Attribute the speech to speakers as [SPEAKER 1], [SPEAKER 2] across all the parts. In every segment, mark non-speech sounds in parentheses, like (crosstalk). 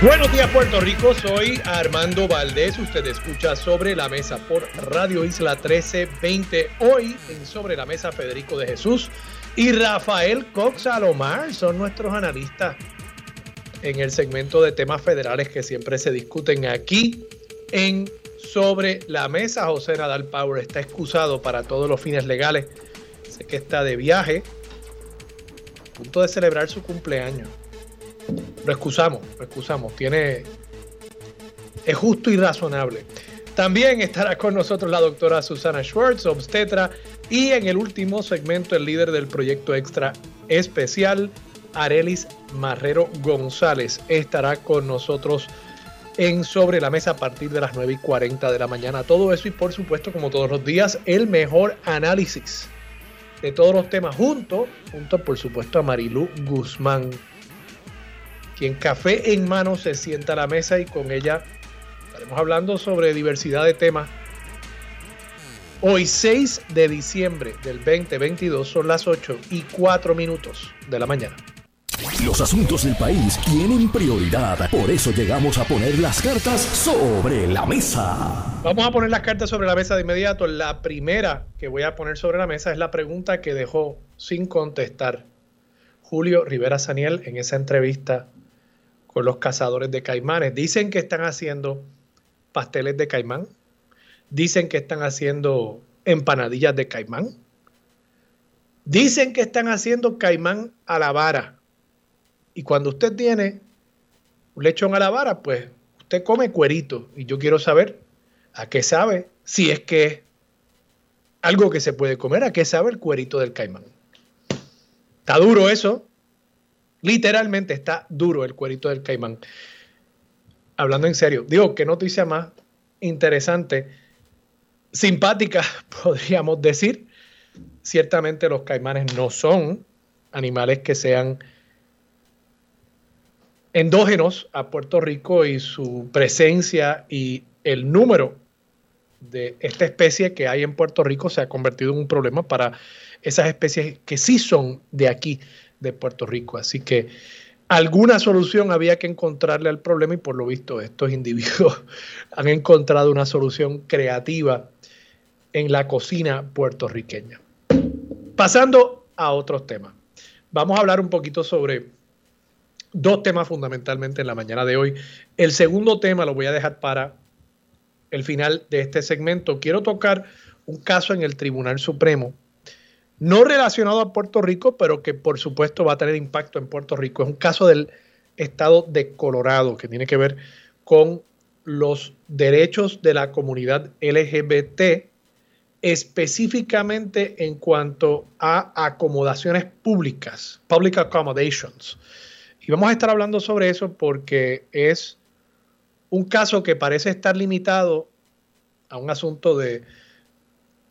[SPEAKER 1] Buenos días Puerto Rico, soy Armando Valdés, usted escucha Sobre la Mesa por Radio Isla 1320. Hoy en Sobre la Mesa Federico de Jesús y Rafael Cox Alomar son nuestros analistas en el segmento de temas federales que siempre se discuten aquí en Sobre la Mesa. José Nadal Power está excusado para todos los fines legales, sé que está de viaje, a punto de celebrar su cumpleaños lo excusamos, lo excusamos. Tiene. Es justo y razonable. También estará con nosotros la doctora Susana Schwartz, obstetra, y en el último segmento, el líder del proyecto extra especial, Arelis Marrero González, estará con nosotros en Sobre la Mesa a partir de las 9 y 40 de la mañana. Todo eso y por supuesto, como todos los días, el mejor análisis de todos los temas junto, junto por supuesto a Marilu Guzmán quien café en mano se sienta a la mesa y con ella estaremos hablando sobre diversidad de temas. Hoy 6 de diciembre del 2022 son las 8 y 4 minutos de la mañana.
[SPEAKER 2] Los asuntos del país tienen prioridad, por eso llegamos a poner las cartas sobre la mesa.
[SPEAKER 1] Vamos a poner las cartas sobre la mesa de inmediato. La primera que voy a poner sobre la mesa es la pregunta que dejó sin contestar Julio Rivera Saniel en esa entrevista los cazadores de caimanes. Dicen que están haciendo pasteles de caimán. Dicen que están haciendo empanadillas de caimán. Dicen que están haciendo caimán a la vara. Y cuando usted tiene un lechón a la vara, pues usted come cuerito. Y yo quiero saber a qué sabe, si es que es algo que se puede comer, a qué sabe el cuerito del caimán. Está duro eso. Literalmente está duro el cuerito del caimán. Hablando en serio, digo, qué noticia más interesante, simpática, (laughs) podríamos decir. Ciertamente los caimanes no son animales que sean endógenos a Puerto Rico y su presencia y el número de esta especie que hay en Puerto Rico se ha convertido en un problema para esas especies que sí son de aquí, de Puerto Rico. Así que alguna solución había que encontrarle al problema y por lo visto estos individuos (laughs) han encontrado una solución creativa en la cocina puertorriqueña. Pasando a otros temas. Vamos a hablar un poquito sobre dos temas fundamentalmente en la mañana de hoy. El segundo tema lo voy a dejar para el final de este segmento. Quiero tocar un caso en el Tribunal Supremo no relacionado a Puerto Rico, pero que por supuesto va a tener impacto en Puerto Rico. Es un caso del estado de Colorado que tiene que ver con los derechos de la comunidad LGBT, específicamente en cuanto a acomodaciones públicas, public accommodations. Y vamos a estar hablando sobre eso porque es un caso que parece estar limitado a un asunto de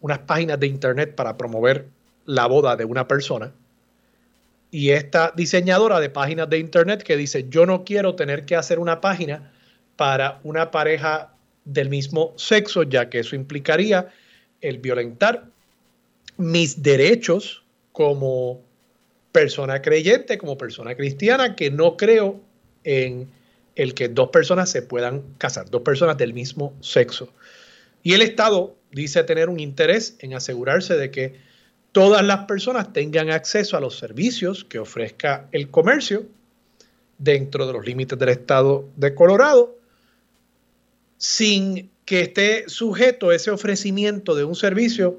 [SPEAKER 1] unas páginas de internet para promover la boda de una persona. Y esta diseñadora de páginas de internet que dice, yo no quiero tener que hacer una página para una pareja del mismo sexo, ya que eso implicaría el violentar mis derechos como persona creyente, como persona cristiana, que no creo en el que dos personas se puedan casar, dos personas del mismo sexo. Y el Estado dice tener un interés en asegurarse de que todas las personas tengan acceso a los servicios que ofrezca el comercio dentro de los límites del estado de Colorado, sin que esté sujeto ese ofrecimiento de un servicio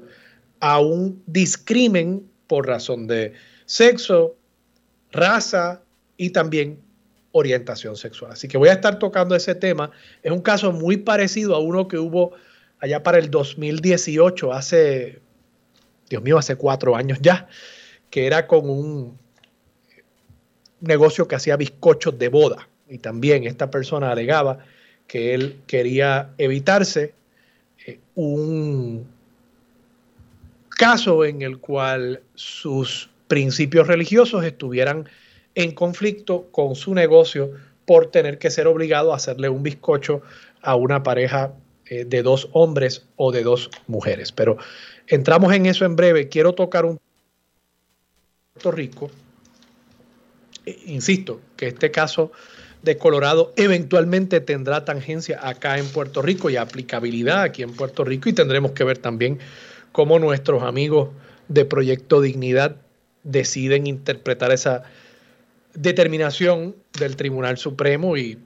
[SPEAKER 1] a un discrimen por razón de sexo, raza y también orientación sexual. Así que voy a estar tocando ese tema. Es un caso muy parecido a uno que hubo allá para el 2018, hace Dios mío, hace cuatro años ya, que era con un negocio que hacía bizcochos de boda. Y también esta persona alegaba que él quería evitarse eh, un caso en el cual sus principios religiosos estuvieran en conflicto con su negocio por tener que ser obligado a hacerle un bizcocho a una pareja eh, de dos hombres o de dos mujeres. Pero entramos en eso en breve. Quiero tocar un Puerto Rico. Eh, insisto, que este caso de Colorado eventualmente tendrá tangencia acá en Puerto Rico y aplicabilidad aquí en Puerto Rico y tendremos que ver también cómo nuestros amigos de Proyecto Dignidad deciden interpretar esa determinación del Tribunal Supremo y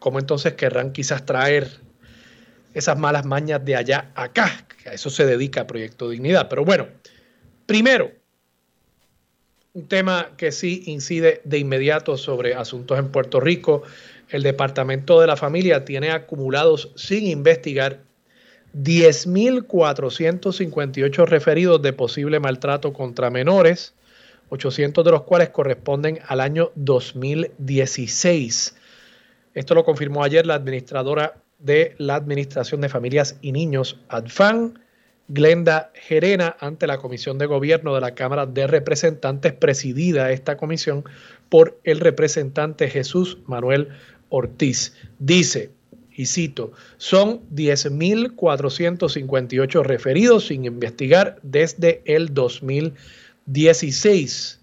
[SPEAKER 1] cómo entonces querrán quizás traer esas malas mañas de allá acá, que a eso se dedica Proyecto Dignidad. Pero bueno, primero, un tema que sí incide de inmediato sobre asuntos en Puerto Rico. El Departamento de la Familia tiene acumulados sin investigar 10.458 referidos de posible maltrato contra menores, 800 de los cuales corresponden al año 2016. Esto lo confirmó ayer la administradora de la Administración de Familias y Niños, ADFAN, Glenda Gerena, ante la Comisión de Gobierno de la Cámara de Representantes, presidida esta comisión por el representante Jesús Manuel Ortiz. Dice, y cito, son 10.458 referidos sin investigar desde el 2016.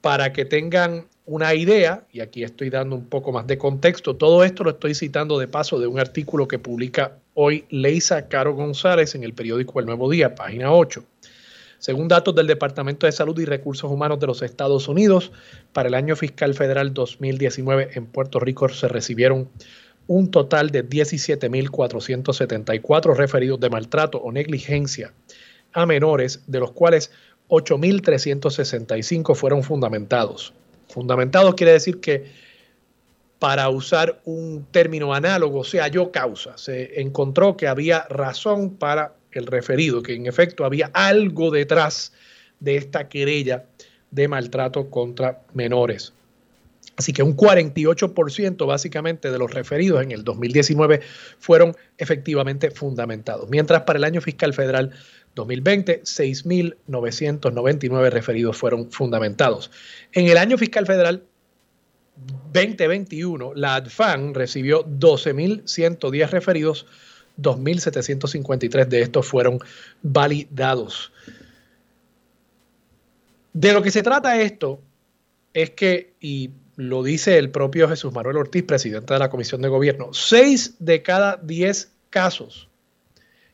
[SPEAKER 1] Para que tengan una idea, y aquí estoy dando un poco más de contexto, todo esto lo estoy citando de paso de un artículo que publica hoy Leisa Caro González en el periódico El Nuevo Día, página 8. Según datos del Departamento de Salud y Recursos Humanos de los Estados Unidos, para el año fiscal federal 2019 en Puerto Rico se recibieron un total de 17.474 referidos de maltrato o negligencia a menores, de los cuales 8.365 fueron fundamentados. Fundamentados quiere decir que para usar un término análogo, o sea, yo causa, se encontró que había razón para el referido, que en efecto había algo detrás de esta querella de maltrato contra menores. Así que un 48% básicamente de los referidos en el 2019 fueron efectivamente fundamentados, mientras para el año fiscal federal 2020 6.999 referidos fueron fundamentados. En el año fiscal federal 2021, la ADFAN recibió 12.110 referidos, 2.753 de estos fueron validados. De lo que se trata esto es que, y lo dice el propio Jesús Manuel Ortiz, presidente de la Comisión de Gobierno, 6 de cada 10 casos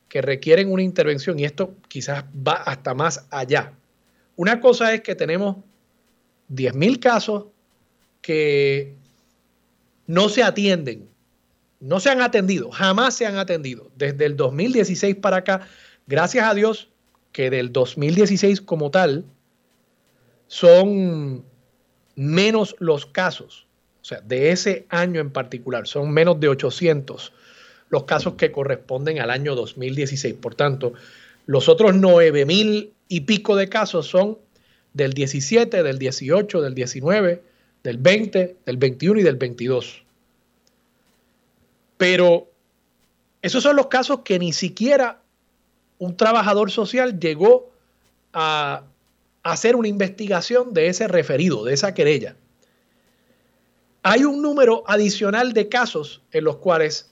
[SPEAKER 1] que requieren una intervención, y esto quizás va hasta más allá. Una cosa es que tenemos 10.000 casos que no se atienden, no se han atendido, jamás se han atendido. Desde el 2016 para acá, gracias a Dios que del 2016 como tal son menos los casos, o sea, de ese año en particular, son menos de 800 los casos que corresponden al año 2016. Por tanto, los otros 9 mil y pico de casos son del 17, del 18, del 19, del 20, del 21 y del 22. Pero esos son los casos que ni siquiera un trabajador social llegó a hacer una investigación de ese referido, de esa querella. Hay un número adicional de casos en los cuales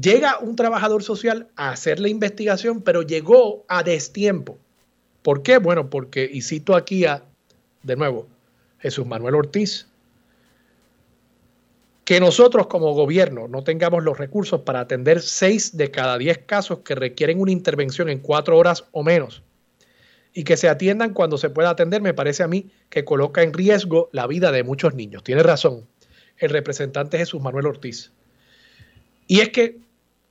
[SPEAKER 1] llega un trabajador social a hacer la investigación, pero llegó a destiempo. ¿Por qué? Bueno, porque, y cito aquí a, de nuevo, Jesús Manuel Ortiz, que nosotros como gobierno no tengamos los recursos para atender seis de cada diez casos que requieren una intervención en cuatro horas o menos y que se atiendan cuando se pueda atender, me parece a mí que coloca en riesgo la vida de muchos niños. Tiene razón el representante Jesús Manuel Ortiz. Y es que,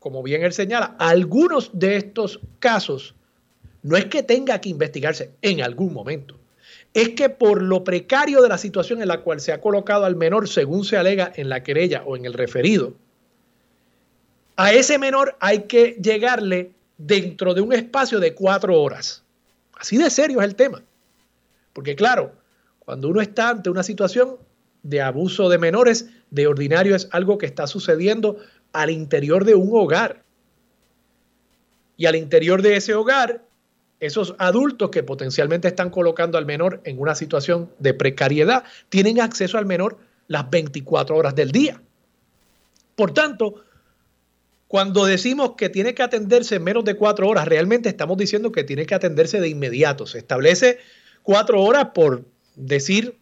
[SPEAKER 1] como bien él señala, algunos de estos casos no es que tenga que investigarse en algún momento es que por lo precario de la situación en la cual se ha colocado al menor, según se alega en la querella o en el referido, a ese menor hay que llegarle dentro de un espacio de cuatro horas. Así de serio es el tema. Porque claro, cuando uno está ante una situación de abuso de menores, de ordinario es algo que está sucediendo al interior de un hogar. Y al interior de ese hogar, esos adultos que potencialmente están colocando al menor en una situación de precariedad tienen acceso al menor las 24 horas del día. Por tanto, cuando decimos que tiene que atenderse en menos de cuatro horas, realmente estamos diciendo que tiene que atenderse de inmediato. Se establece cuatro horas por decir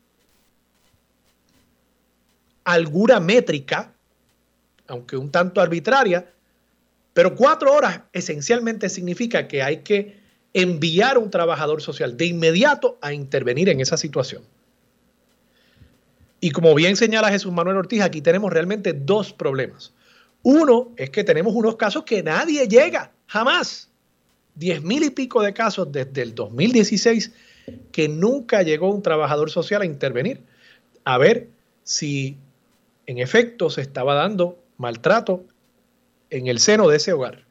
[SPEAKER 1] alguna métrica, aunque un tanto arbitraria, pero cuatro horas esencialmente significa que hay que enviar a un trabajador social de inmediato a intervenir en esa situación. Y como bien señala Jesús Manuel Ortiz, aquí tenemos realmente dos problemas. Uno es que tenemos unos casos que nadie llega, jamás. Diez mil y pico de casos desde el 2016 que nunca llegó un trabajador social a intervenir a ver si en efecto se estaba dando maltrato en el seno de ese hogar.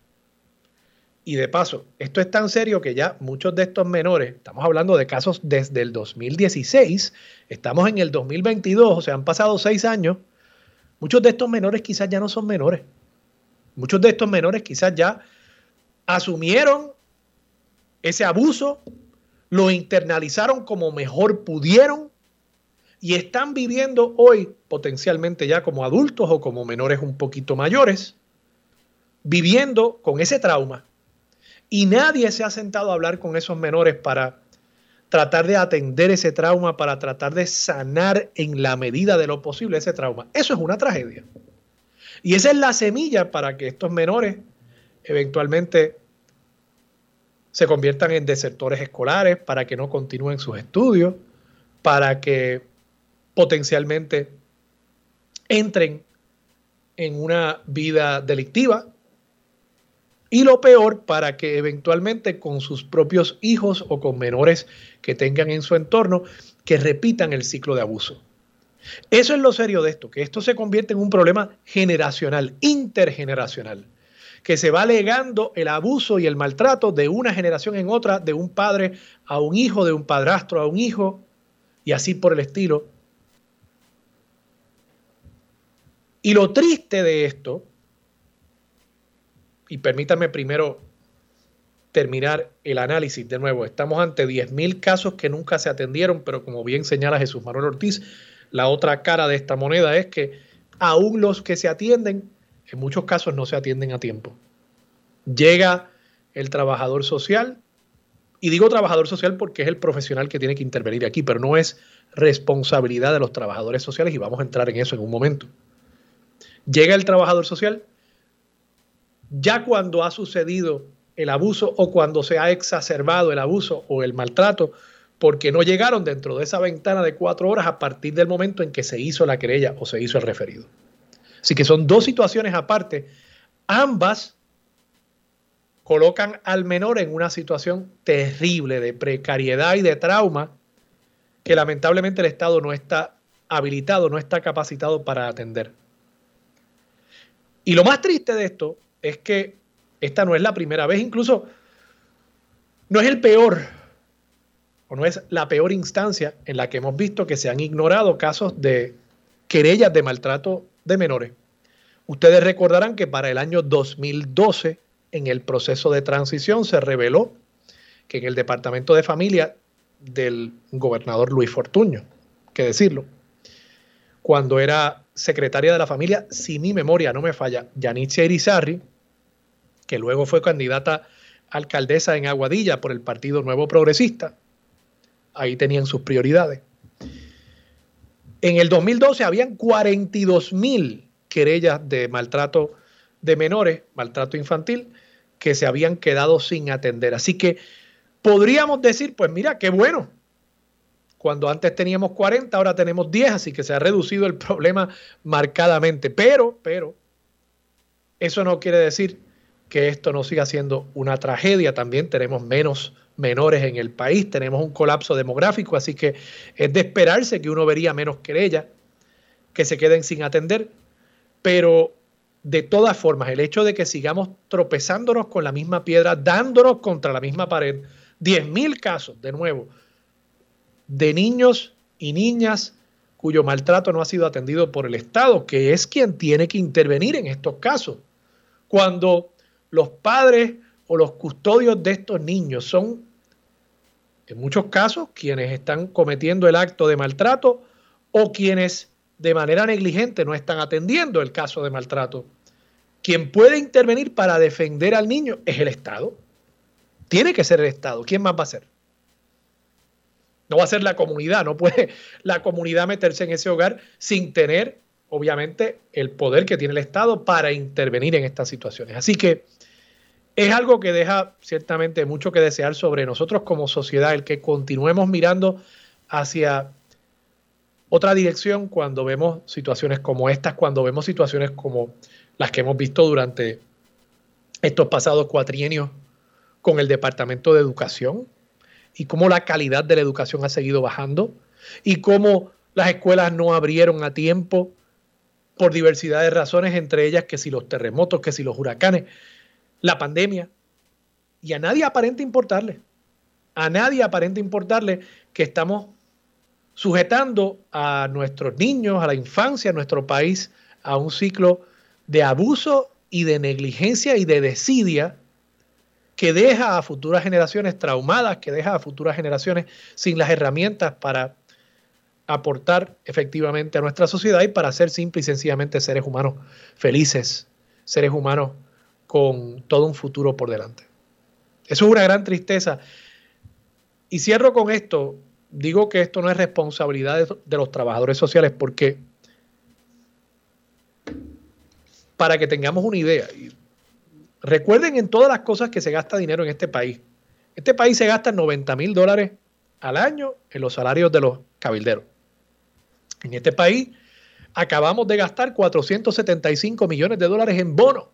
[SPEAKER 1] Y de paso, esto es tan serio que ya muchos de estos menores, estamos hablando de casos desde el 2016, estamos en el 2022, o sea, han pasado seis años, muchos de estos menores quizás ya no son menores. Muchos de estos menores quizás ya asumieron ese abuso, lo internalizaron como mejor pudieron y están viviendo hoy potencialmente ya como adultos o como menores un poquito mayores, viviendo con ese trauma. Y nadie se ha sentado a hablar con esos menores para tratar de atender ese trauma, para tratar de sanar en la medida de lo posible ese trauma. Eso es una tragedia. Y esa es la semilla para que estos menores eventualmente se conviertan en desertores escolares, para que no continúen sus estudios, para que potencialmente entren en una vida delictiva y lo peor para que eventualmente con sus propios hijos o con menores que tengan en su entorno que repitan el ciclo de abuso. Eso es lo serio de esto, que esto se convierte en un problema generacional, intergeneracional que se va legando el abuso y el maltrato de una generación en otra, de un padre a un hijo, de un padrastro a un hijo, y así por el estilo. Y lo triste de esto, y permítanme primero terminar el análisis de nuevo, estamos ante 10.000 casos que nunca se atendieron, pero como bien señala Jesús Manuel Ortiz, la otra cara de esta moneda es que aún los que se atienden en muchos casos no se atienden a tiempo. Llega el trabajador social, y digo trabajador social porque es el profesional que tiene que intervenir aquí, pero no es responsabilidad de los trabajadores sociales y vamos a entrar en eso en un momento. Llega el trabajador social ya cuando ha sucedido el abuso o cuando se ha exacerbado el abuso o el maltrato, porque no llegaron dentro de esa ventana de cuatro horas a partir del momento en que se hizo la querella o se hizo el referido. Así que son dos situaciones aparte. Ambas colocan al menor en una situación terrible de precariedad y de trauma que lamentablemente el Estado no está habilitado, no está capacitado para atender. Y lo más triste de esto es que esta no es la primera vez, incluso no es el peor o no es la peor instancia en la que hemos visto que se han ignorado casos de querellas de maltrato de menores. Ustedes recordarán que para el año 2012, en el proceso de transición, se reveló que en el Departamento de Familia del gobernador Luis Fortuño, que decirlo, cuando era secretaria de la familia, si mi memoria no me falla, Yanitzia Irizarri, que luego fue candidata alcaldesa en Aguadilla por el Partido Nuevo Progresista, ahí tenían sus prioridades. En el 2012 habían 42 mil querellas de maltrato de menores, maltrato infantil, que se habían quedado sin atender. Así que podríamos decir, pues mira, qué bueno. Cuando antes teníamos 40, ahora tenemos 10, así que se ha reducido el problema marcadamente. Pero, pero, eso no quiere decir que esto no siga siendo una tragedia. También tenemos menos menores en el país, tenemos un colapso demográfico, así que es de esperarse que uno vería menos querellas que se queden sin atender, pero de todas formas, el hecho de que sigamos tropezándonos con la misma piedra, dándonos contra la misma pared, 10.000 casos, de nuevo, de niños y niñas cuyo maltrato no ha sido atendido por el Estado, que es quien tiene que intervenir en estos casos. Cuando los padres o los custodios de estos niños son, en muchos casos, quienes están cometiendo el acto de maltrato o quienes de manera negligente no están atendiendo el caso de maltrato. Quien puede intervenir para defender al niño es el Estado. Tiene que ser el Estado. ¿Quién más va a ser? No va a ser la comunidad. No puede la comunidad meterse en ese hogar sin tener, obviamente, el poder que tiene el Estado para intervenir en estas situaciones. Así que es algo que deja ciertamente mucho que desear sobre nosotros como sociedad, el que continuemos mirando hacia otra dirección cuando vemos situaciones como estas, cuando vemos situaciones como las que hemos visto durante estos pasados cuatrienios con el Departamento de Educación y cómo la calidad de la educación ha seguido bajando y cómo las escuelas no abrieron a tiempo por diversidad de razones, entre ellas que si los terremotos, que si los huracanes, la pandemia. Y a nadie aparenta importarle, a nadie aparenta importarle que estamos sujetando a nuestros niños, a la infancia, a nuestro país, a un ciclo de abuso y de negligencia y de desidia que deja a futuras generaciones traumadas, que deja a futuras generaciones sin las herramientas para aportar efectivamente a nuestra sociedad y para ser simple y sencillamente seres humanos felices, seres humanos con todo un futuro por delante. Eso es una gran tristeza. Y cierro con esto, digo que esto no es responsabilidad de, los trabajadores sociales porque para que tengamos una idea, recuerden en todas las cosas que se gasta dinero en este país. Este país se gasta 90 mil dólares al año en los salarios de los cabilderos. En este país acabamos de gastar 475 millones de dólares en bonos.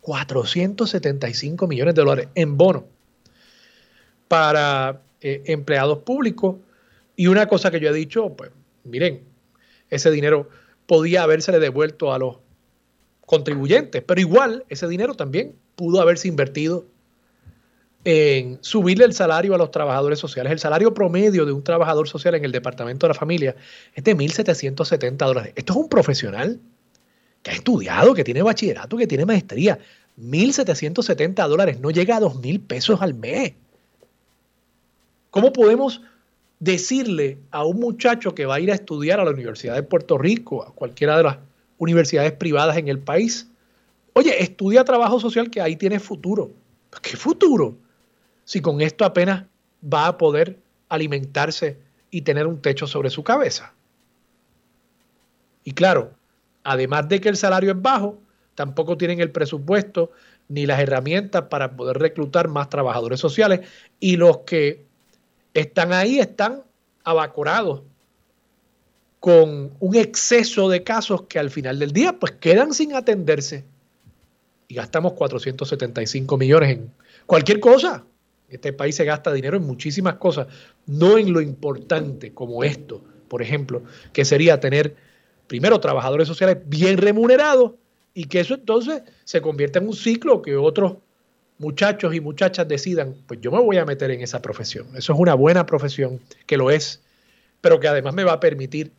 [SPEAKER 1] 475 millones de dólares en bonos para eh, empleados públicos. Y una cosa que yo he dicho, pues miren, ese dinero podía habérsele devuelto a los contribuyentes, pero igual ese dinero también pudo haberse invertido en subirle el salario a los trabajadores sociales. El salario promedio de un trabajador social en el Departamento de la Familia es de 1.770 dólares. Esto es un profesional que ha estudiado, que tiene bachillerato, que tiene maestría. 1.770 dólares, no llega a 2.000 pesos al mes. ¿Cómo podemos decirle a un muchacho que va a ir a estudiar a la Universidad de Puerto Rico, a cualquiera de las universidades privadas en el país, oye, estudia trabajo social que ahí tiene futuro? ¿Qué futuro? Si con esto apenas va a poder alimentarse y tener un techo sobre su cabeza. Y claro, además de que el salario es bajo, tampoco tienen el presupuesto ni las herramientas para poder reclutar más trabajadores sociales y los que están ahí, están abacorados con un exceso de casos que al final del día pues quedan sin atenderse. Y gastamos 475 millones en cualquier cosa. Este país se gasta dinero en muchísimas cosas, no en lo importante como esto, por ejemplo, que sería tener primero trabajadores sociales bien remunerados y que eso entonces se convierta en un ciclo que otros muchachos y muchachas decidan, pues yo me voy a meter en esa profesión. Eso es una buena profesión, que lo es, pero que además me va a permitir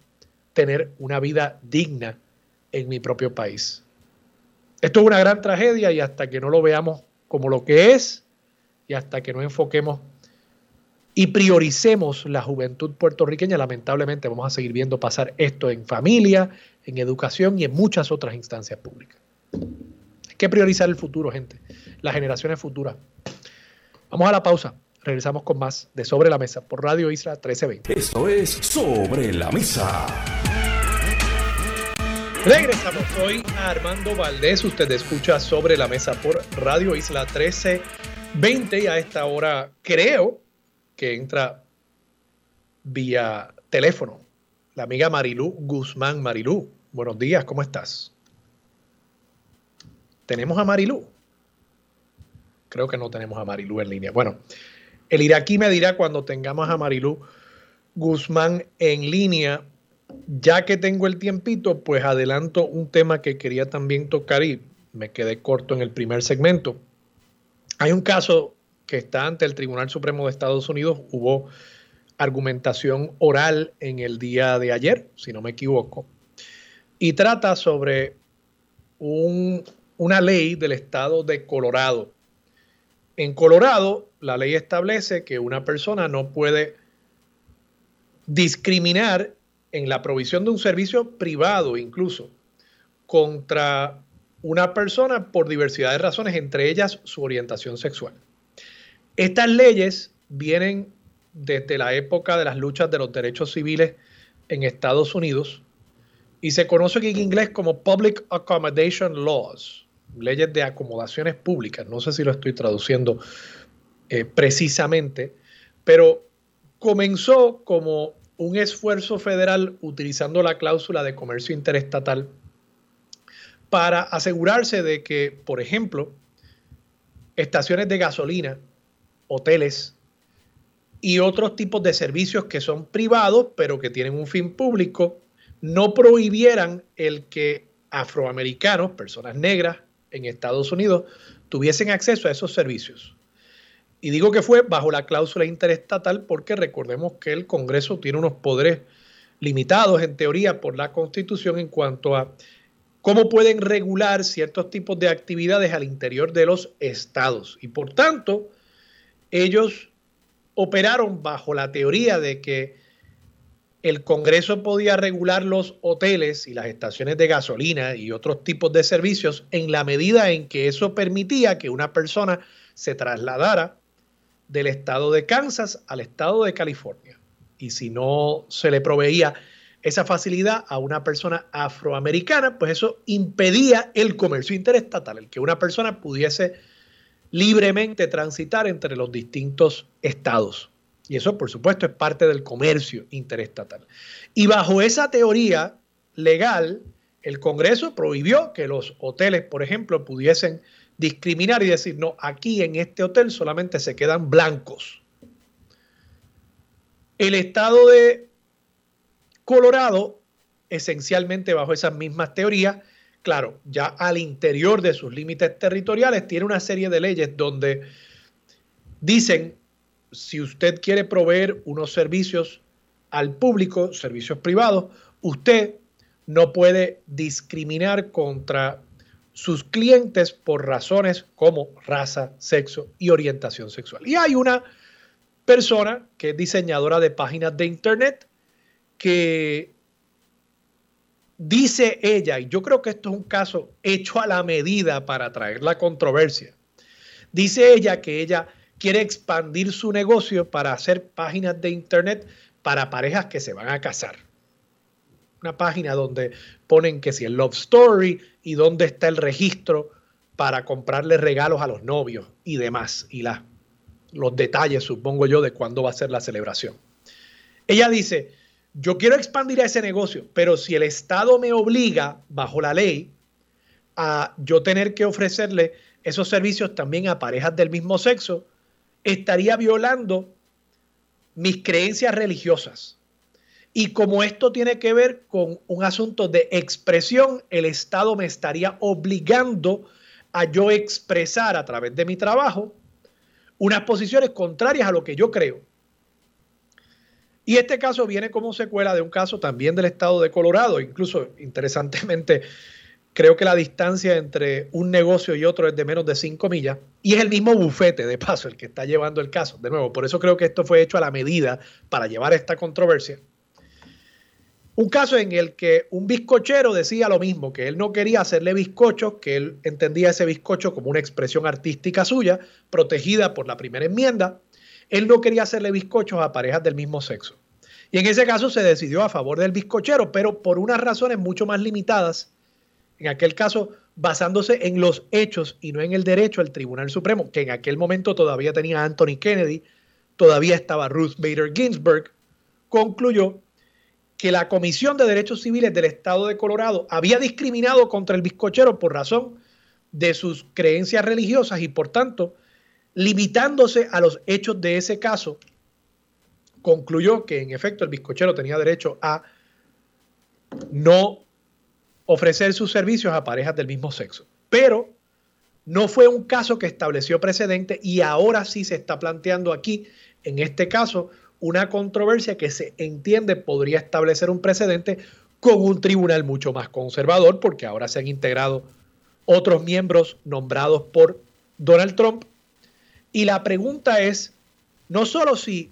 [SPEAKER 1] tener una vida digna en mi propio país. Esto es una gran tragedia y hasta que no lo veamos como lo que es y hasta que no enfoquemos y prioricemos la juventud puertorriqueña, lamentablemente vamos a seguir viendo pasar esto en familia, en educación y en muchas otras instancias públicas. Hay que priorizar el futuro, gente las generaciones futuras. Vamos a la pausa. Regresamos con más de Sobre la Mesa por Radio Isla 1320.
[SPEAKER 2] Esto es Sobre la Mesa.
[SPEAKER 1] Regresamos hoy a Armando Valdés. Usted escucha Sobre la Mesa por Radio Isla 1320 y a esta hora creo que entra vía teléfono la amiga Marilú Guzmán. Marilú, buenos días, ¿cómo estás? Tenemos a Marilú. Creo que no tenemos a Marilú en línea. Bueno, el iraquí me dirá cuando tengamos a Marilú Guzmán en línea. Ya que tengo el tiempito, pues adelanto un tema que quería también tocar y me quedé corto en el primer segmento. Hay un caso que está ante el Tribunal Supremo de Estados Unidos. Hubo argumentación oral en el día de ayer, si no me equivoco, y trata sobre un, una ley del estado de Colorado En Colorado, la ley establece que una persona no puede discriminar en la provisión de un servicio privado incluso contra una persona por diversidad de razones, entre ellas su orientación sexual. Estas leyes vienen desde la época de las luchas de los derechos civiles en Estados Unidos y se conocen en inglés como Public Accommodation Laws, leyes de acomodaciones públicas. No sé si lo estoy traduciendo eh, precisamente, pero comenzó como un esfuerzo federal utilizando la cláusula de comercio interestatal para asegurarse de que, por ejemplo, estaciones de gasolina, hoteles y otros tipos de servicios que son privados pero que tienen un fin público, no prohibieran el que afroamericanos, personas negras en Estados Unidos, tuviesen acceso a esos servicios. Y digo que fue bajo la cláusula interestatal porque recordemos que el Congreso tiene unos poderes limitados en teoría por la Constitución en cuanto a cómo pueden regular ciertos tipos de actividades al interior de los estados. Y por tanto, ellos operaron bajo la teoría de que el Congreso podía regular los hoteles y las estaciones de gasolina y otros tipos de servicios en la medida en que eso permitía que una persona se trasladara del estado de Kansas al estado de California. Y si no se le proveía esa facilidad a una persona afroamericana, pues eso impedía el comercio interestatal, el que una persona pudiese libremente transitar entre los distintos estados. Y eso, por supuesto, es parte del comercio interestatal. Y bajo esa teoría legal, el Congreso prohibió que los hoteles, por ejemplo, pudiesen discriminar y decir, no, aquí en este hotel solamente se quedan blancos. El estado de Colorado, esencialmente bajo esas mismas teorías, claro, ya al interior de sus límites territoriales, tiene una serie de leyes donde dicen, si usted quiere proveer unos servicios al público, servicios privados, usted no puede discriminar contra sus clientes por razones como raza, sexo y orientación sexual. Y hay una persona que es diseñadora de páginas de internet que dice ella, y yo creo que esto es un caso hecho a la medida para traer la controversia, dice ella que ella quiere expandir su negocio para hacer páginas de internet para parejas que se van a casar una página donde ponen que si el Love Story y dónde está el registro para comprarle regalos a los novios y demás, y la, los detalles, supongo yo, de cuándo va a ser la celebración. Ella dice, yo quiero expandir a ese negocio, pero si el Estado me obliga, bajo la ley, a yo tener que ofrecerle esos servicios también a parejas del mismo sexo, estaría violando mis creencias religiosas. Y como esto tiene que ver con un asunto de expresión, el Estado me estaría obligando a yo expresar a través de mi trabajo unas posiciones contrarias a lo que yo creo. Y este caso viene como secuela de un caso también del estado de Colorado. Incluso, interesantemente, creo que la distancia entre un negocio y otro es de menos de 5 millas. Y es el mismo bufete, de paso, el que está llevando el caso. De nuevo, por eso creo que esto fue hecho a la medida para llevar esta controversia. Un caso en el que un bizcochero decía lo mismo, que él no quería hacerle bizcochos, que él entendía ese bizcocho como una expresión artística suya, protegida por la primera enmienda. Él no quería hacerle bizcochos a parejas del mismo sexo. Y en ese caso se decidió a favor del bizcochero, pero por unas razones mucho más limitadas. En aquel caso, basándose en los hechos y no en el derecho al Tribunal Supremo, que en aquel momento todavía tenía Anthony Kennedy, todavía estaba Ruth Bader Ginsburg, concluyó que la Comisión de Derechos Civiles del Estado de Colorado había discriminado contra el bizcochero por razón de sus creencias religiosas y por tanto, limitándose a los hechos de ese caso, concluyó que en efecto el bizcochero tenía derecho a no ofrecer sus servicios a parejas del mismo sexo. Pero no fue un caso que estableció precedente y ahora sí se está planteando aquí, en este caso, una controversia que se entiende podría establecer un precedente con un tribunal mucho más conservador, porque ahora se han integrado otros miembros nombrados por Donald Trump. Y la pregunta es, no solo si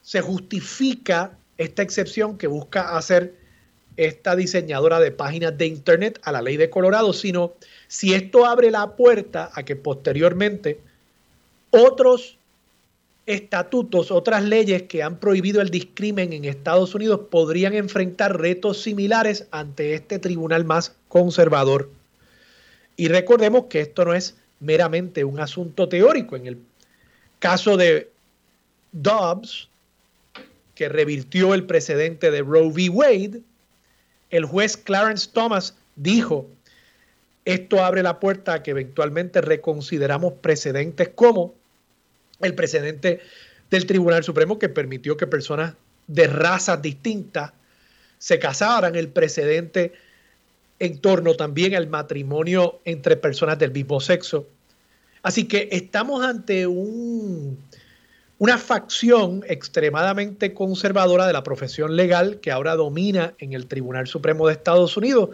[SPEAKER 1] se justifica esta excepción que busca hacer esta diseñadora de páginas de Internet a la ley de Colorado, sino si esto abre la puerta a que posteriormente otros estatutos, otras leyes que han prohibido el discrimen en Estados Unidos podrían enfrentar retos similares ante este tribunal más conservador. Y recordemos que esto no es meramente un asunto teórico. En el caso de Dobbs, que revirtió el precedente de Roe v. Wade, el juez Clarence Thomas dijo, esto abre la puerta a que eventualmente reconsideramos precedentes como el precedente del Tribunal Supremo que permitió que personas de razas distintas se casaran, el precedente en torno también al matrimonio entre personas del mismo sexo. Así que estamos ante un, una facción extremadamente conservadora de la profesión legal que ahora domina en el Tribunal Supremo de Estados Unidos.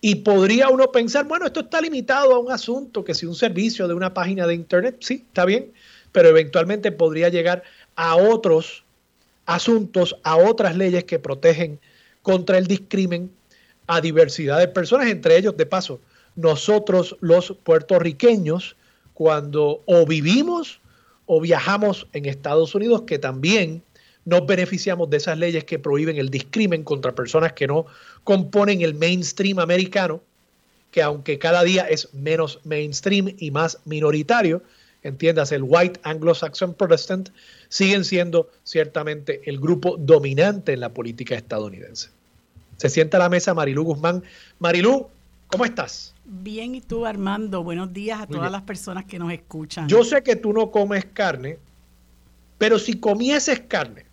[SPEAKER 1] Y podría uno pensar, bueno, esto está limitado a un asunto, que si un servicio de una página de Internet, sí, está bien, pero eventualmente podría llegar a otros asuntos, a otras leyes que protegen contra el discrimen a diversidad de personas, entre ellos, de paso, nosotros los puertorriqueños, cuando o vivimos o viajamos en Estados Unidos, que también nos beneficiamos de esas leyes que prohíben el discrimen contra personas que no componen el mainstream americano, que aunque cada día es menos mainstream y más minoritario, entiendas, el white anglo-saxon protestant, siguen siendo ciertamente el grupo dominante en la política estadounidense. Se sienta a la mesa Marilú Guzmán. Marilú, ¿cómo estás?
[SPEAKER 3] Bien, ¿y tú, Armando? Buenos días a todas las personas que nos escuchan.
[SPEAKER 1] Yo sé que tú no comes carne, pero si comieses carne,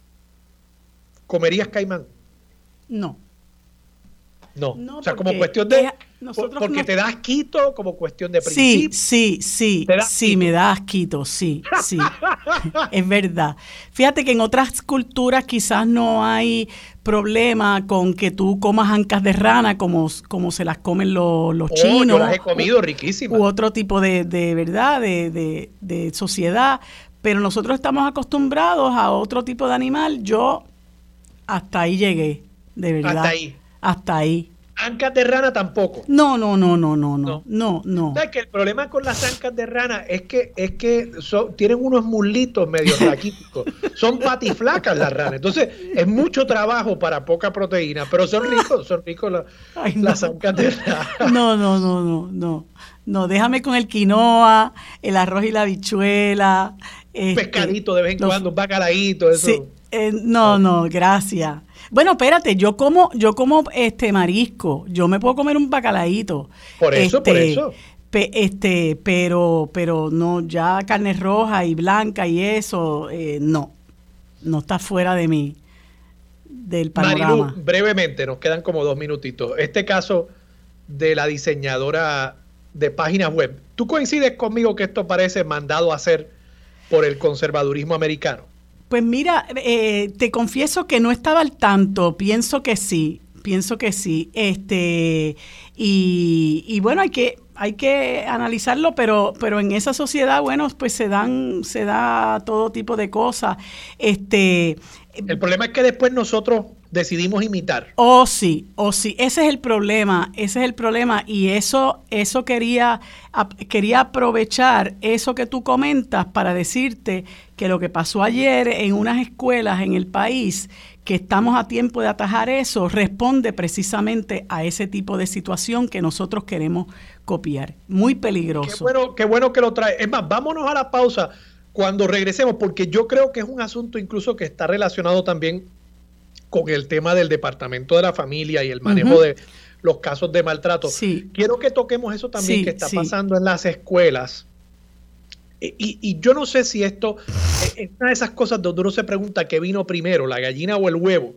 [SPEAKER 1] ¿comerías caimán?
[SPEAKER 3] No.
[SPEAKER 1] No, o sea, como cuestión de... porque te das quito como cuestión de
[SPEAKER 3] principio. Sí, sí, sí, sí, me das quito, sí, sí, es verdad. Fíjate que en otras culturas quizás no hay problema con que tú comas ancas de rana como, como se las comen los, los oh, chinos. Yo
[SPEAKER 1] las he comido riquísimas.
[SPEAKER 3] U otro tipo de, de verdad, de, de, de sociedad, pero nosotros estamos acostumbrados a otro tipo de animal. Yo hasta ahí llegué, de verdad. Hasta ahí hasta ahí.
[SPEAKER 1] Ancas de rana tampoco.
[SPEAKER 3] No, no, no, no, no, no, no, no.
[SPEAKER 1] que el problema con las ancas de rana es que es que tienen unos muslitos medio (laughs) raquíticos. son patiflacas las ranas. Entonces, es mucho trabajo para poca proteína, pero son ricos, son ricos las ancas de rana.
[SPEAKER 3] No, no, no, no, no. No, déjame con el quinoa, el arroz y la bichuela.
[SPEAKER 1] Un este, pescadito de vez en cuando, un bacalaíto, eso. Sí,
[SPEAKER 3] eh, no, no, gracias. Bueno, espérate, yo como, yo como este marisco, yo me puedo comer un bacalaíto.
[SPEAKER 1] Por eso, por este, eso.
[SPEAKER 3] este, pero, pero no, ya carne roja y blanca y eso, eh, no, no está fuera de mí, del panorama.
[SPEAKER 1] brevemente, nos quedan como dos minutitos. Este caso de la diseñadora de páginas web, ¿tú coincides conmigo que esto parece mandado a hacer por el conservadurismo americano?
[SPEAKER 3] Pues mira, eh, te confieso que no estaba al tanto, pienso que sí, pienso que sí. Este, y, y bueno, hay que, hay que analizarlo, pero, pero en esa sociedad, bueno, pues se dan, se da todo tipo de cosas. Este,
[SPEAKER 1] el problema es que después nosotros decidimos imitar.
[SPEAKER 3] Oh, sí, oh, sí, ese es el problema, ese es el problema y eso eso quería quería aprovechar eso que tú comentas para decirte que lo que pasó ayer en unas escuelas en el país, que estamos a tiempo de atajar eso, responde precisamente a ese tipo de situación que nosotros queremos copiar. Muy peligroso.
[SPEAKER 1] Qué bueno, qué bueno que lo trae. Es más, vámonos a la pausa cuando regresemos, porque yo creo que es un asunto incluso que está relacionado también con el tema del Departamento de la Familia y el manejo de los casos de maltrato. Sí. Quiero que toquemos eso también que está pasando en las escuelas. Y, y, yo no sé si esto es una de esas cosas donde uno se pregunta qué vino primero, la gallina o el huevo.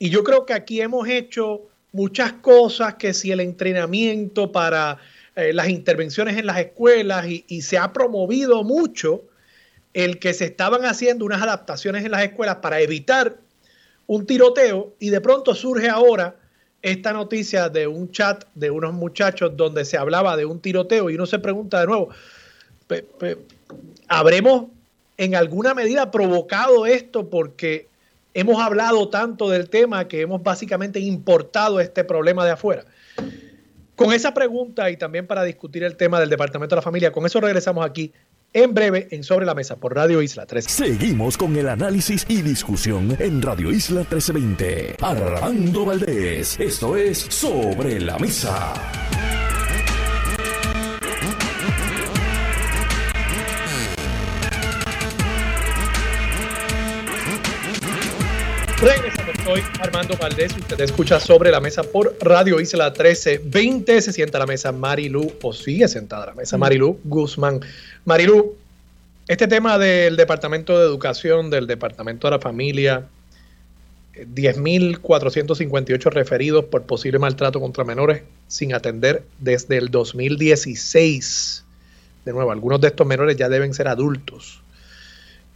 [SPEAKER 1] Y yo creo que aquí hemos hecho muchas cosas, que si el entrenamiento para eh, las intervenciones en las escuelas y, y se ha promovido mucho el que se estaban haciendo unas adaptaciones en las escuelas para evitar un tiroteo y de pronto surge ahora esta noticia de un chat de unos muchachos donde se hablaba de un tiroteo y uno se pregunta de nuevo, ¿Habremos en alguna medida provocado esto porque hemos hablado tanto del tema que hemos básicamente importado este problema de afuera? Con esa pregunta y también para discutir el tema del Departamento de la Familia, con eso regresamos aquí en breve en Sobre la Mesa por Radio Isla 13.
[SPEAKER 2] Seguimos con el análisis y discusión en Radio Isla 1320. Armando Valdés, esto es Sobre la Mesa.
[SPEAKER 1] Regresamos, soy Armando Valdés. Usted escucha sobre la mesa por Radio Isla 1320. Se sienta a la mesa Marilu, o sigue sentada a la mesa Marilu Guzmán. Marilu, este tema del Departamento de Educación, del Departamento de la Familia, 10.458 referidos por posible maltrato contra menores sin atender desde el 2016. De nuevo, algunos de estos menores ya deben ser adultos.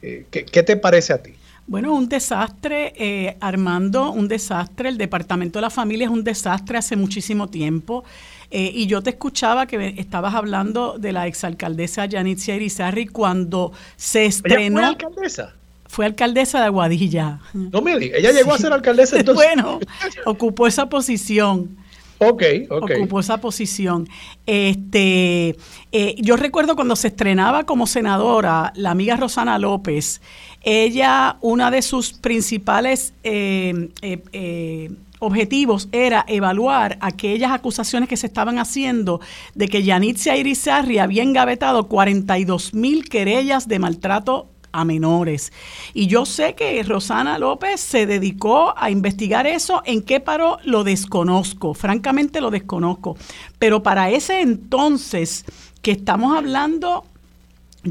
[SPEAKER 1] Eh, ¿qué, ¿Qué te parece a ti?
[SPEAKER 3] Bueno, un desastre, eh, Armando, un desastre. El Departamento de la Familia es un desastre hace muchísimo tiempo. Eh, y yo te escuchaba que estabas hablando de la exalcaldesa Yanitzia Irizarry cuando se estrenó.
[SPEAKER 1] ¿Ella fue alcaldesa?
[SPEAKER 3] Fue alcaldesa de Aguadilla.
[SPEAKER 1] No me digas, ella llegó a ser alcaldesa entonces.
[SPEAKER 3] bueno, ocupó esa posición.
[SPEAKER 1] Ok, ok.
[SPEAKER 3] Ocupó esa posición. Este, eh, yo recuerdo cuando se estrenaba como senadora la amiga Rosana López, ella, una de sus principales eh, eh, eh, objetivos era evaluar aquellas acusaciones que se estaban haciendo de que Yanitza Irizarri había engavetado 42 mil querellas de maltrato a menores. Y yo sé que Rosana López se dedicó a investigar eso. ¿En qué paró? Lo desconozco. Francamente lo desconozco. Pero para ese entonces que estamos hablando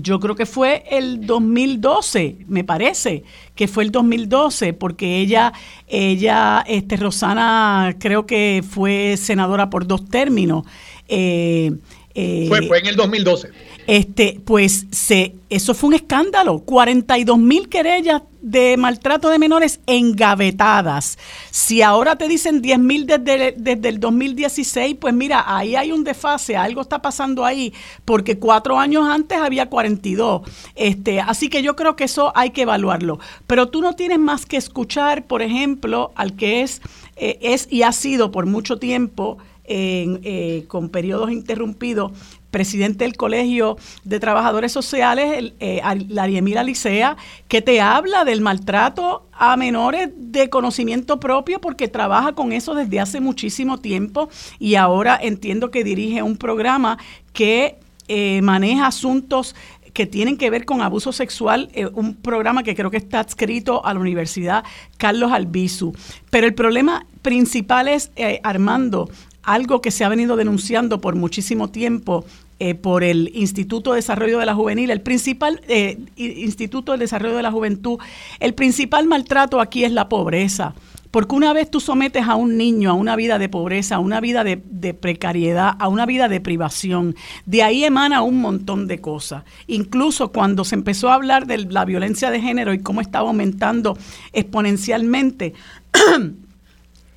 [SPEAKER 3] yo creo que fue el 2012, me parece, que fue el 2012, porque ella, ella, este, Rosana, creo que fue senadora por dos términos.
[SPEAKER 1] Eh, eh, fue, fue en el 2012
[SPEAKER 3] este, pues se, eso fue un escándalo. 42 mil querellas de maltrato de menores engavetadas. Si ahora te dicen 10 mil desde, desde, el 2016, pues mira, ahí hay un desfase, algo está pasando ahí, porque cuatro años antes había 42. Este, así que yo creo que eso hay que evaluarlo. Pero tú no tienes más que escuchar, por ejemplo, al que es, eh, es y ha sido por mucho tiempo eh, con periodos interrumpidos presidente del Colegio de Trabajadores Sociales, el, eh, Lariemira Licea, que te habla del maltrato a menores de conocimiento propio porque trabaja con eso desde hace muchísimo tiempo y ahora entiendo que dirige un programa que eh, maneja asuntos que tienen que ver con abuso sexual, eh, un programa que creo que está adscrito a la Universidad Carlos Albizu. Pero el problema principal es, Armando, algo que se ha venido denunciando por muchísimo tiempo eh, por el Instituto de Desarrollo de la Juvenil, el principal eh, Instituto de Desarrollo de la Juventud, el principal maltrato aquí es la pobreza. Porque una vez tú sometes a un niño a una vida de pobreza, a una vida de, de, precariedad, a una vida de privación, de ahí emana un montón de cosas. Incluso cuando se empezó a hablar de la violencia de género y cómo estaba aumentando exponencialmente, (clears throat)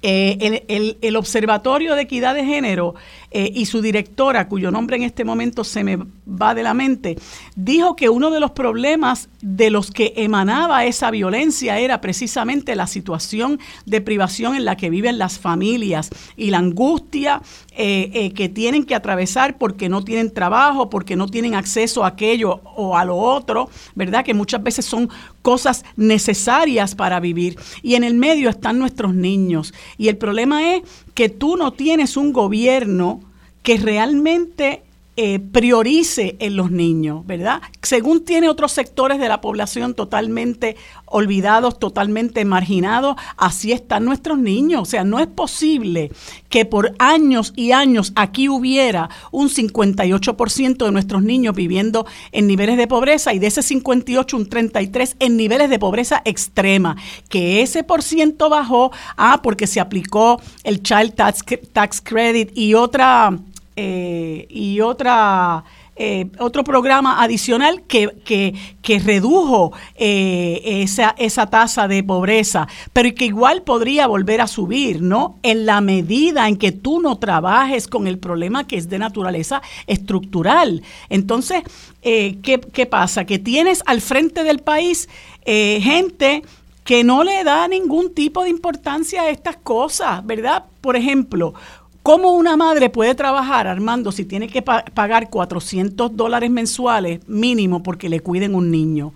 [SPEAKER 3] Eh, el, Observatorio de Equidad de Género eh, y su directora, cuyo nombre en este momento se me va de la mente, dijo que uno de los problemas de los que emanaba esa violencia era precisamente la situación de privación en la que viven las familias y la angustia eh, que tienen que atravesar porque no tienen trabajo, porque no tienen acceso a aquello o a lo otro, ¿verdad? Que muchas veces son cosas necesarias para vivir. Y en el medio están nuestros niños. Y el problema es que tú no tienes un gobierno que realmente eh, priorice en los niños, ¿verdad? Según tiene otros sectores de la población totalmente olvidados, totalmente marginados, así están nuestros niños. O sea, no es posible que por años y años aquí hubiera un 58% de nuestros niños viviendo en niveles de pobreza y de ese 58 un 33 en niveles de pobreza extrema, que ese por ciento bajó, ah, porque se aplicó el Child Tax, tax Credit y otra eh, y otra eh, otro programa adicional que, que, que redujo eh, esa, esa tasa de pobreza, pero que igual podría volver a subir, ¿no? En la medida en que tú no trabajes con el problema que es de naturaleza estructural. Entonces, eh, ¿qué, ¿qué, pasa? Que tienes al frente del país gente que no le da ningún tipo de importancia a estas cosas, ¿verdad? Por ejemplo, ¿Cómo una madre puede trabajar, Armando, si tiene que pagar 400 dólares mensuales mínimo porque le cuiden un niño?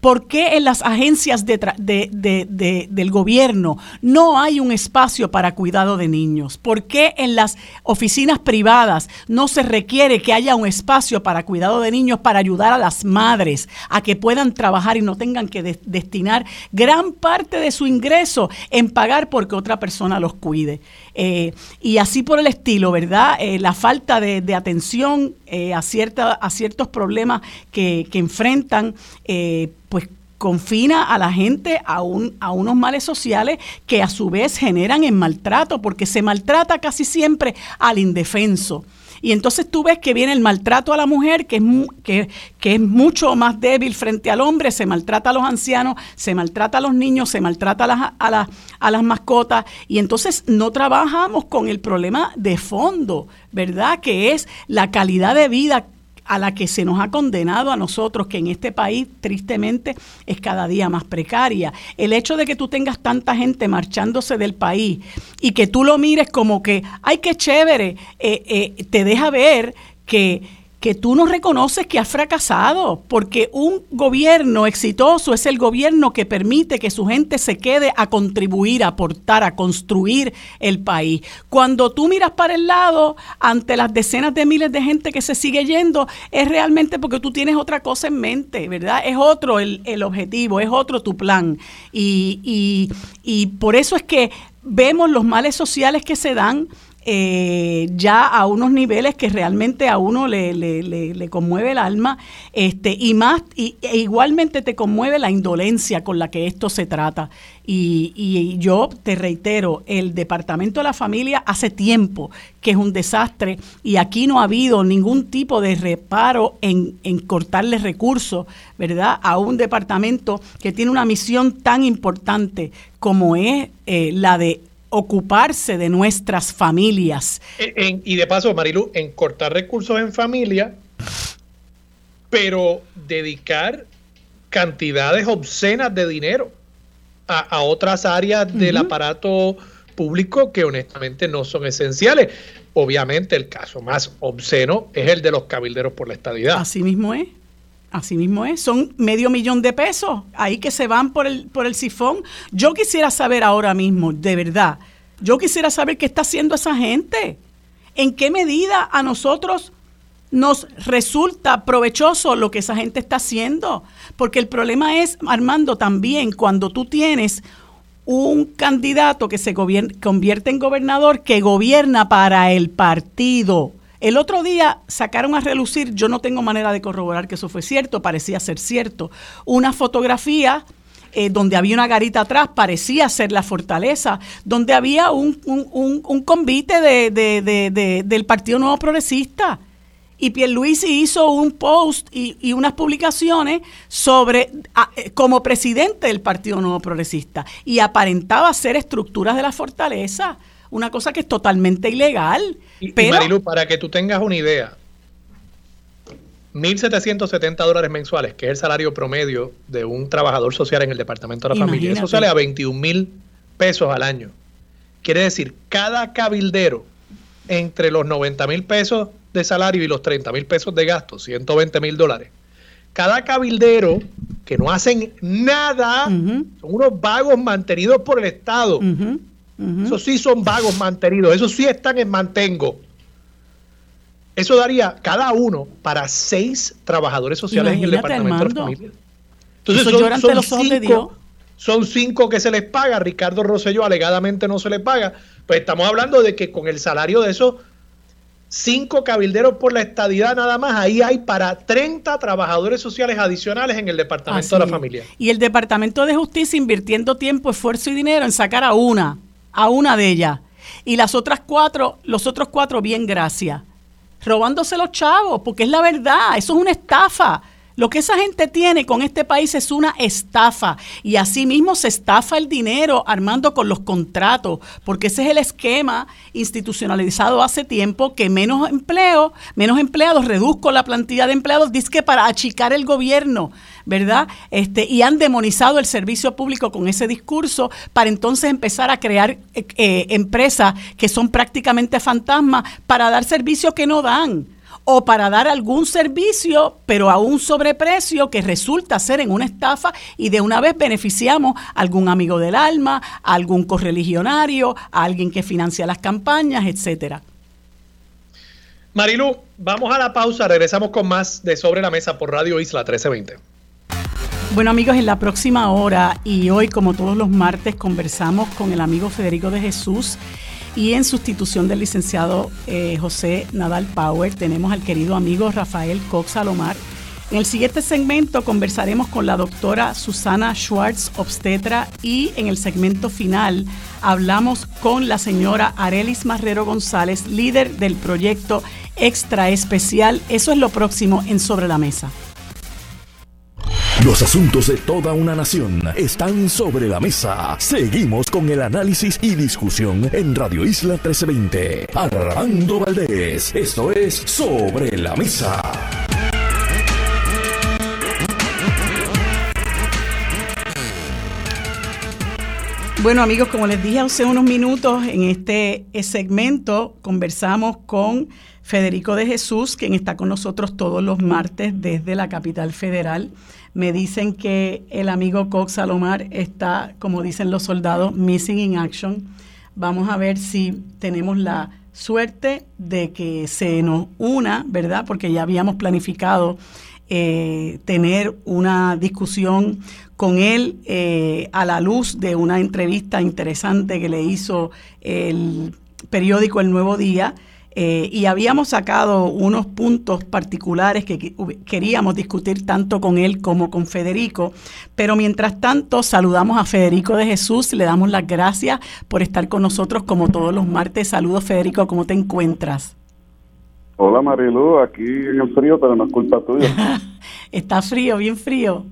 [SPEAKER 3] ¿Por qué en las agencias de, del gobierno no hay un espacio para cuidado de niños? ¿Por qué en las oficinas privadas no se requiere que haya un espacio para cuidado de niños para ayudar a las madres a que puedan trabajar y no tengan que destinar gran parte de su ingreso en pagar porque otra persona los cuide? Eh, y así por el estilo, ¿verdad? Eh, la falta de, atención eh, a, cierta, a ciertos problemas que, que enfrentan, pues confina a la gente a, un, a unos males sociales que a su vez generan en maltrato, porque se maltrata casi siempre al indefenso. Y entonces tú ves que viene el maltrato a la mujer, que es, que, que es mucho más débil frente al hombre, se maltrata a los ancianos, se maltrata a los niños, se maltrata a las, a, a las mascotas, y entonces no trabajamos con el problema de fondo, ¿verdad? Que es la calidad de vida a la que se nos ha condenado a nosotros, que en este país tristemente es cada día más precaria. El hecho de que tú tengas tanta gente marchándose del país y que tú lo mires como que, ay, qué chévere, eh, eh, te deja ver que que tú no reconoces que has fracasado, porque un gobierno exitoso es el gobierno que permite que su gente se quede a contribuir, a aportar, a construir el país. Cuando tú miras para el lado ante las decenas de miles de gente que se sigue yendo, es realmente porque tú tienes otra cosa en mente, ¿verdad? Es otro el, el objetivo, es otro tu plan. Y, y, y por eso es que vemos los males sociales que se dan eh, ya a unos niveles que realmente a uno le, le, conmueve el alma este, y más y, e igualmente te conmueve la indolencia con la que esto se trata. Y, y, yo te reitero, el Departamento de la Familia hace tiempo que es un desastre y aquí no ha habido ningún tipo de reparo en, en cortarle recursos, ¿verdad? A un departamento que tiene una misión tan importante como es eh, la de ocuparse de nuestras familias.
[SPEAKER 1] y de paso, Marilu, en cortar recursos en familia, pero dedicar cantidades obscenas de dinero a, otras áreas del aparato público que honestamente no son esenciales. Obviamente el caso más obsceno es el de los cabilderos por la estadidad.
[SPEAKER 3] Así mismo es. Así mismo es, son medio millón de pesos ahí que se van por el, por el sifón. Yo quisiera saber ahora mismo, de verdad, yo quisiera saber qué está haciendo esa gente. ¿En qué medida a nosotros nos resulta provechoso lo que esa gente está haciendo? Porque el problema es, Armando, también cuando tú tienes un candidato que se convierte en gobernador que gobierna para el partido el otro día sacaron a relucir, yo no tengo manera de corroborar que eso fue cierto, parecía ser cierto, una fotografía eh, donde había una garita atrás, parecía ser la fortaleza, donde había un, un, convite de, del Partido Nuevo Progresista. Y Pierluisi hizo un post y, y unas publicaciones sobre eh, como presidente del Partido Nuevo Progresista y aparentaba ser estructuras de la fortaleza una cosa que es totalmente ilegal.
[SPEAKER 1] Y, pero, Marilu, para que tú tengas una idea, 1.770 dólares mensuales, que es el salario promedio de un trabajador social en el Departamento de la Familia, eso sale a 21 mil pesos al año. Quiere decir, cada cabildero entre los 90 mil pesos de salario y los 30 mil pesos de gasto, 120 mil dólares. Cada cabildero que no hacen nada, son unos vagos mantenidos por el Estado, eso sí son vagos mantenidos, eso sí están en mantengo. Eso daría cada uno para seis trabajadores sociales en el departamento de familia. Entonces son, cinco, son cinco que se les paga. Ricardo Rosselló alegadamente no se le paga. Pues estamos hablando de que con el salario de esos cinco cabilderos por la estadidad nada más, ahí hay para 30 trabajadores sociales adicionales en el Departamento de la Familia.
[SPEAKER 3] Y el Departamento de Justicia invirtiendo tiempo, esfuerzo y dinero en sacar a una a una de ellas. Y las otras cuatro, los otros cuatro, bien, gracias. robándose los chavos, porque es la verdad, eso es una estafa. Lo que esa gente tiene con este país es una estafa y asimismo se estafa el dinero armando con los contratos, porque ese es el esquema institucionalizado hace tiempo que menos empleo, menos empleados, reduzco la plantilla de empleados, dice que para achicar el gobierno, ¿verdad? Este, y han demonizado el servicio público con ese discurso para entonces empezar a crear eh, eh, empresas que son prácticamente fantasmas para dar servicios que no dan o para dar algún servicio, pero a un sobreprecio que resulta ser en una estafa y de una vez beneficiamos a algún amigo del alma, a algún correligionario, a alguien que financia las campañas, etcétera.
[SPEAKER 1] Marilu, vamos a la pausa, regresamos con más de Sobre la Mesa por Radio Isla 1320.
[SPEAKER 3] Bueno amigos, en la próxima hora y hoy como todos los martes conversamos con el amigo Federico de Jesús y en sustitución del licenciado eh, José Nadal Power tenemos al querido amigo Rafael Cox Salomar. En el siguiente segmento conversaremos con la doctora Susana Schwartz, obstetra, y en el segmento final hablamos con la señora Arelis Marrero González, líder del proyecto Extra Especial. Eso es lo próximo en Sobre la Mesa.
[SPEAKER 2] Los asuntos de toda una nación están sobre la mesa. Seguimos con el análisis y discusión en Radio Isla 1320. Armando Valdés, esto es Sobre la Mesa.
[SPEAKER 3] Bueno amigos, como les dije hace unos minutos, en este segmento conversamos con Federico de Jesús, quien está con nosotros todos los martes desde la capital federal. Me dicen que el amigo Cox Salomar está, como dicen los soldados, missing in action. Vamos a ver si tenemos la suerte de que se nos una, ¿verdad? Porque ya habíamos planificado eh, tener una discusión con él eh, a la luz de una entrevista interesante que le hizo el periódico El Nuevo Día eh, y habíamos sacado unos puntos particulares que queríamos discutir tanto con él como con Federico, pero mientras tanto saludamos a Federico de Jesús, le damos las gracias por estar con nosotros como todos los martes. Saludos Federico, ¿cómo te encuentras?
[SPEAKER 4] Hola Marilu, aquí en el frío, pero no es culpa tuya. (laughs)
[SPEAKER 3] Está frío, bien frío.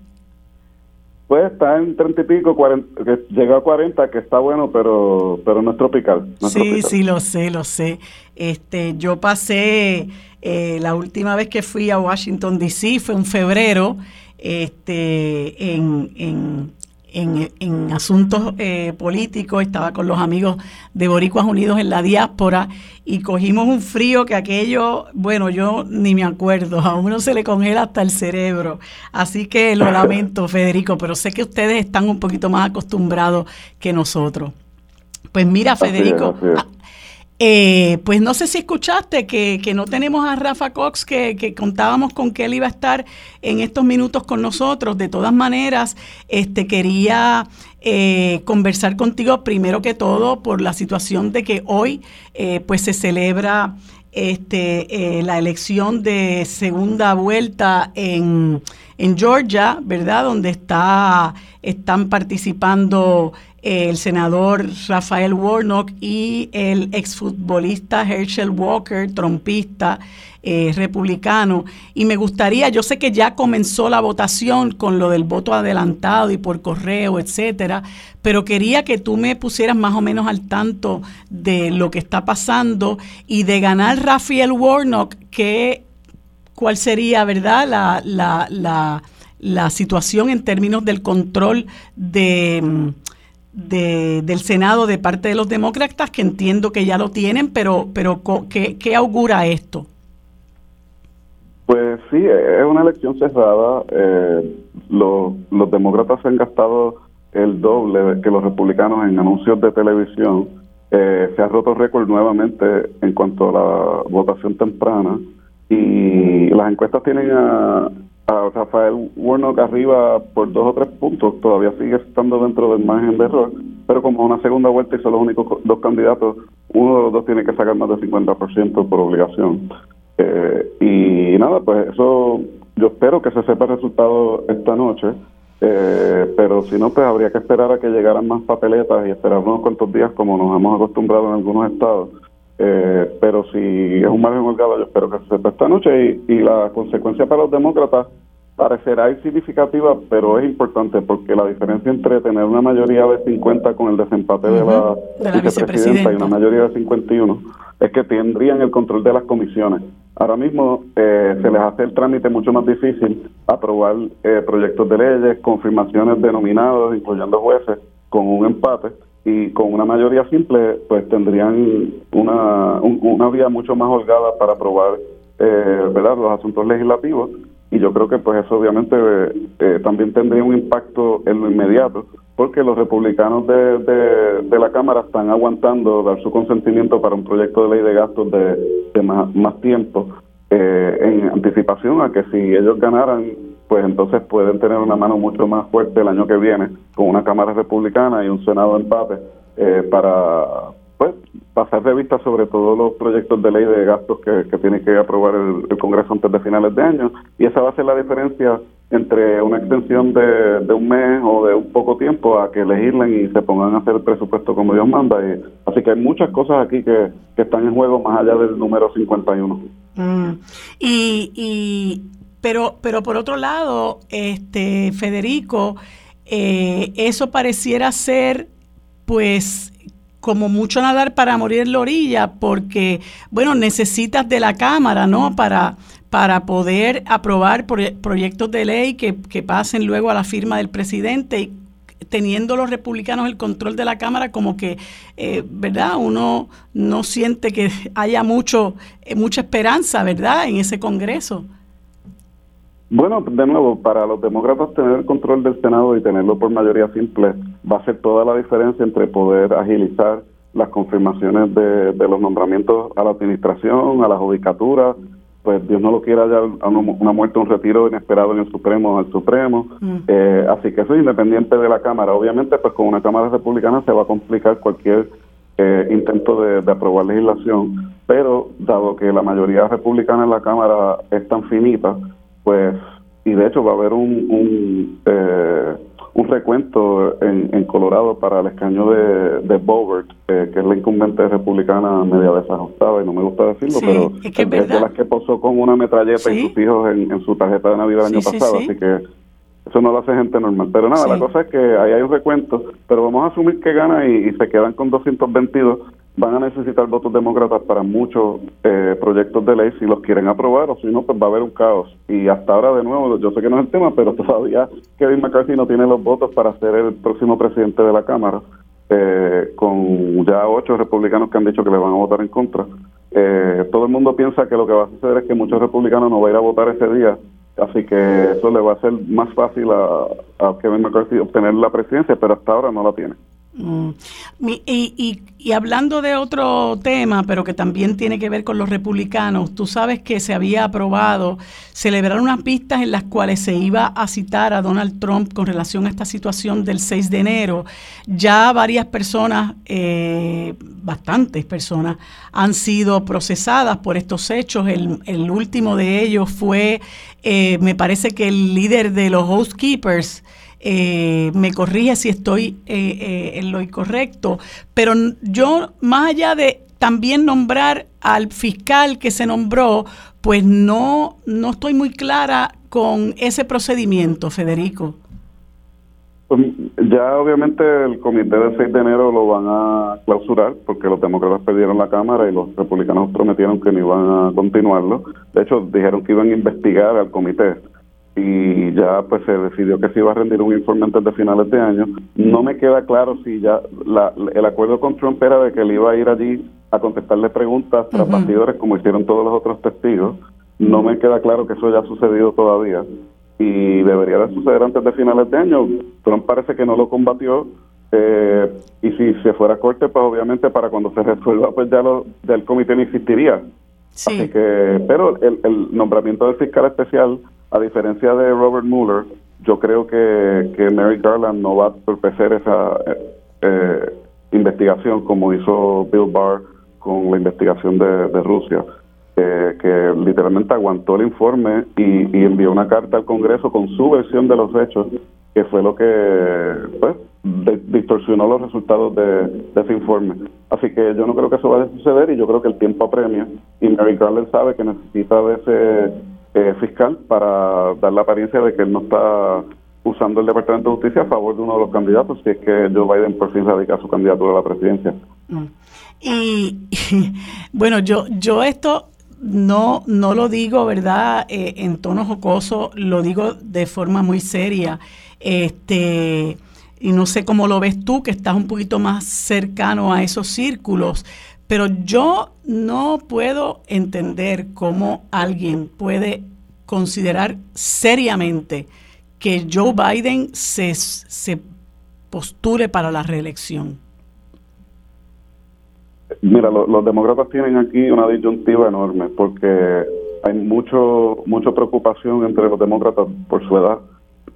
[SPEAKER 4] Pues está en 30 y pico, 40, que llegó a 40, que está bueno, pero pero no es tropical.
[SPEAKER 3] sí, sí, lo sé, lo sé. Este, yo pasé eh, la última vez que fui a Washington D.C. fue en febrero, este, en, en en, asuntos eh, políticos, estaba con los amigos de Boricuas Unidos en la diáspora y cogimos un frío que aquello, bueno, yo ni me acuerdo, a uno se le congela hasta el cerebro. Así que lo lamento, Federico, pero sé que ustedes están un poquito más acostumbrados que nosotros. Pues mira, Federico, eh, pues no sé si escuchaste que, no tenemos a Rafa Cox, que, contábamos con que él iba a estar en estos minutos con nosotros. De todas maneras, este quería eh, conversar contigo primero que todo por la situación de que hoy eh, pues se celebra este, la elección de segunda vuelta en, en Georgia, ¿verdad? Donde está, están participando el senador Rafael Warnock y el exfutbolista Herschel Walker, trompista eh, republicano. Y me gustaría, yo sé que ya comenzó la votación con lo del voto adelantado y por correo, etcétera, pero quería que tú me pusieras más o menos al tanto de lo que está pasando y de ganar Rafael Warnock, que cuál sería, ¿verdad?, la, la, la, la situación en términos del control de de, del Senado de parte de los demócratas, que entiendo que ya lo tienen, pero, pero ¿qué, qué augura esto?
[SPEAKER 4] Pues sí, es una elección cerrada. Eh, los, los demócratas se han gastado el doble que los republicanos en anuncios de televisión. Eh, se ha roto récord nuevamente en cuanto a la votación temprana y las encuestas tienen a, a Rafael Warnock arriba por dos o tres puntos, todavía sigue estando dentro del margen de error, pero como una segunda vuelta y son los únicos dos candidatos, uno de los dos tiene que sacar más del 50% por obligación. Eh, y nada, pues eso yo espero que se sepa el resultado esta noche, eh, pero si no, pues habría que esperar a que llegaran más papeletas y esperar unos cuantos días como nos hemos acostumbrado en algunos estados eh, pero si es un margen holgado, yo espero que se sepa esta noche. Y, y la consecuencia para los demócratas parecerá insignificativa, pero es importante porque la diferencia entre tener una mayoría de 50 con el desempate de, la, vicepresidenta y una mayoría de 51 es que tendrían el control de las comisiones. Ahora mismo eh, se les hace el trámite mucho más difícil aprobar eh, proyectos de leyes, confirmaciones de nominados, incluyendo jueces, con un empate y con una mayoría simple, pues tendrían una, una vía mucho más holgada para aprobar eh, ¿verdad? los asuntos legislativos y yo creo que pues eso obviamente eh, también tendría un impacto en lo inmediato porque los republicanos de, de, la Cámara están aguantando dar su consentimiento para un proyecto de ley de gastos de, más, tiempo eh, en anticipación a que si ellos ganaran pues entonces pueden tener una mano mucho más fuerte el año que viene con una Cámara republicana y un Senado empate eh, para pues pasar de vista sobre todos los proyectos de ley de gastos que, tiene que aprobar el, Congreso antes de finales de año y esa va a ser la diferencia entre una extensión de, un mes o de un poco tiempo a que legislen y se pongan a hacer el presupuesto como Dios manda. Y, así que hay muchas cosas aquí que, están en juego más allá del número 51.
[SPEAKER 3] Mm. Y, y pero pero por otro lado, este Federico, eh, eso pareciera ser pues como mucho nadar para morir en la orilla, porque, bueno, necesitas de la Cámara, ¿no? Para, para poder aprobar proyectos de ley que, pasen luego a la firma del presidente y teniendo los republicanos el control de la Cámara, como que, eh, ¿verdad? Uno no siente que (laughs) haya mucho, eh, mucha esperanza, ¿verdad? En ese Congreso.
[SPEAKER 4] Bueno, de nuevo, para los demócratas tener el control del Senado y tenerlo por mayoría simple va a ser toda la diferencia entre poder agilizar las confirmaciones de, los nombramientos a la administración, a la judicatura, pues Dios no lo quiera ya una, muerte, un retiro inesperado en el Supremo, al Supremo. Mm. Eh, así que eso es independiente de la Cámara. Obviamente, pues con una Cámara republicana se va a complicar cualquier eh, intento de, de, aprobar legislación, pero dado que la mayoría republicana en la Cámara es tan finita, pues, y de hecho va a haber un, un, eh, un recuento en, en, Colorado para el escaño de, de Bobert, eh, que es la incumbente republicana media desajustada, y no me gusta decirlo, pero es, de las que posó con una metralleta y sus hijos en, su tarjeta de Navidad el año pasado, así que eso no lo hace gente normal. Pero nada, la cosa es que ahí hay un recuento, pero vamos a asumir que gana y, y se quedan con 222 van a necesitar votos demócratas para muchos eh, proyectos de ley si los quieren aprobar o si no, pues va a haber un caos. Y hasta ahora, de nuevo, yo sé que no es el tema, pero (laughs) todavía Kevin McCarthy no tiene los votos para ser el próximo presidente de la Cámara, eh, con ya ocho republicanos que han dicho que le van a votar en contra. Eh, todo el mundo piensa que lo que va a suceder es que muchos republicanos no van a ir a votar ese día, así que eso le va a ser más fácil a, a Kevin McCarthy obtener la presidencia, pero hasta ahora no la tiene.
[SPEAKER 3] Mm. Y, hablando de otro tema, pero que también tiene que ver con los republicanos, tú sabes que se había aprobado celebrar unas pistas en las cuales se iba a citar a Donald Trump con relación a esta situación del 6 de enero. Ya varias personas, eh, bastantes personas, han sido procesadas por estos hechos. El, último de ellos fue, eh, me parece que el líder de los housekeepers, eh, me corrige si estoy eh, eh, en lo incorrecto, pero yo, más allá de también nombrar al fiscal que se nombró, pues no, no estoy muy clara con ese procedimiento, Federico.
[SPEAKER 4] Pues, ya obviamente el comité del 6 de enero lo van a clausurar porque los demócratas perdieron la Cámara y los republicanos prometieron que no iban a continuarlo. De hecho, dijeron que iban a investigar al comité y ya pues se decidió que se iba a rendir un informe antes de finales de año. No me queda claro si ya el acuerdo con Trump era de que él iba a ir allí a contestarle preguntas tras uh como hicieron todos los otros testigos. No me queda claro que eso haya sucedido todavía y debería de suceder antes de finales de año. Trump parece que no lo combatió eh, y si se fuera a corte, pues obviamente para cuando se resuelva, pues ya lo, del comité no existiría. Así que, pero el, el nombramiento del fiscal especial a diferencia de Robert Mueller, yo creo que, que Mary Garland no va a torpecer esa eh, eh, investigación como hizo Bill Barr con la investigación de, Rusia, que literalmente aguantó el informe y, envió una carta al Congreso con su versión de los hechos que fue lo que pues, distorsionó los resultados de, ese informe. Así que yo no creo que eso vaya a suceder y yo creo que el tiempo apremia y Mary Garland sabe que necesita de ese eh, fiscal para dar la apariencia de que él no está usando el Departamento de Justicia a favor de uno de los candidatos, si es que Joe Biden por fin radica su candidatura a la presidencia.
[SPEAKER 3] Mm. Y, (laughs) bueno, yo, yo esto no, no lo digo, ¿verdad?, eh, en tono jocoso, lo digo de forma muy seria. Este, y no sé cómo lo ves tú, que estás un poquito más cercano a esos círculos, pero yo no puedo entender cómo alguien puede considerar seriamente que Joe Biden se, se postule para la reelección.
[SPEAKER 4] Mira, los demócratas tienen aquí una disyuntiva enorme porque hay mucho mucha preocupación entre los demócratas por su edad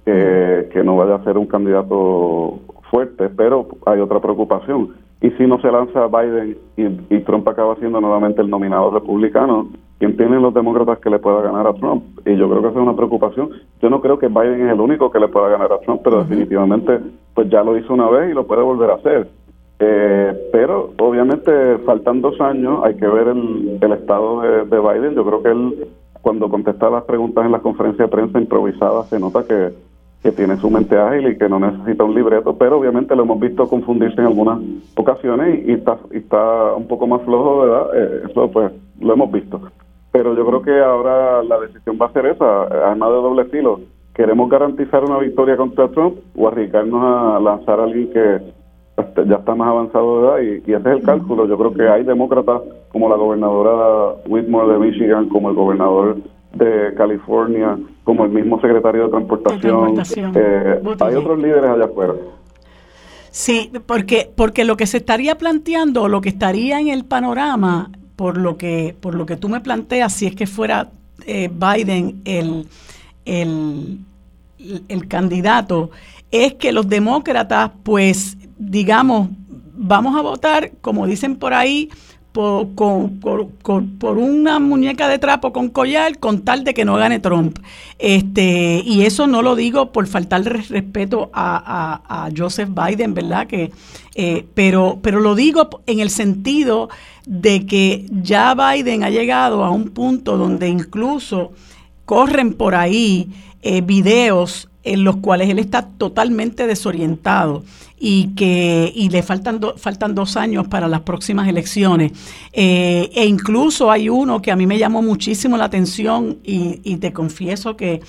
[SPEAKER 4] que, no vaya a ser un candidato fuerte, pero hay otra preocupación. Y si no se lanza Biden y, Trump acaba siendo nuevamente el nominado republicano, ¿quién tienen los demócratas que le pueda ganar a Trump? Y yo creo que esa es una preocupación. Yo no creo que Biden es el único que le pueda ganar a Trump, pero definitivamente pues ya lo hizo una vez y lo puede volver a hacer. Eh, pero obviamente faltan dos años, hay que ver el, estado de, de Biden. Yo creo que él, cuando contesta las preguntas en la conferencia de prensa improvisada, se nota que que tiene su mente ágil y que no necesita un libreto, pero obviamente lo hemos visto confundirse en algunas ocasiones y, está, está un poco más flojo, ¿verdad? Eh, eso pues lo hemos visto. Pero yo creo que ahora la decisión va a ser esa, además de doble estilo. ¿Queremos garantizar una victoria contra Trump o arriesgarnos a lanzar a alguien que ya está más avanzado de edad? Y, y ese es el cálculo. Yo creo que hay demócratas como la gobernadora Whitmore de Michigan, como el gobernador de California, como el mismo secretario de Transportación. Eh, hay otros líderes allá afuera.
[SPEAKER 3] Sí, porque, porque lo que se estaría planteando, lo que estaría en el panorama, por lo que, por lo que tú me planteas, si es que fuera eh, Biden el, el, el candidato, es que los demócratas, pues, digamos, vamos a votar, como dicen por ahí, por, una muñeca de trapo con collar con tal de que no gane Trump. Este, y eso no lo digo por faltar respeto a, Joseph Biden, ¿verdad? Que, eh, pero, pero lo digo en el sentido de que ya Biden ha llegado a un punto donde incluso corren por ahí eh, videos en los cuales él está totalmente desorientado y que y le faltan faltan dos años para las próximas elecciones. Eh, e incluso hay uno que a mí me llamó muchísimo la atención y, te confieso que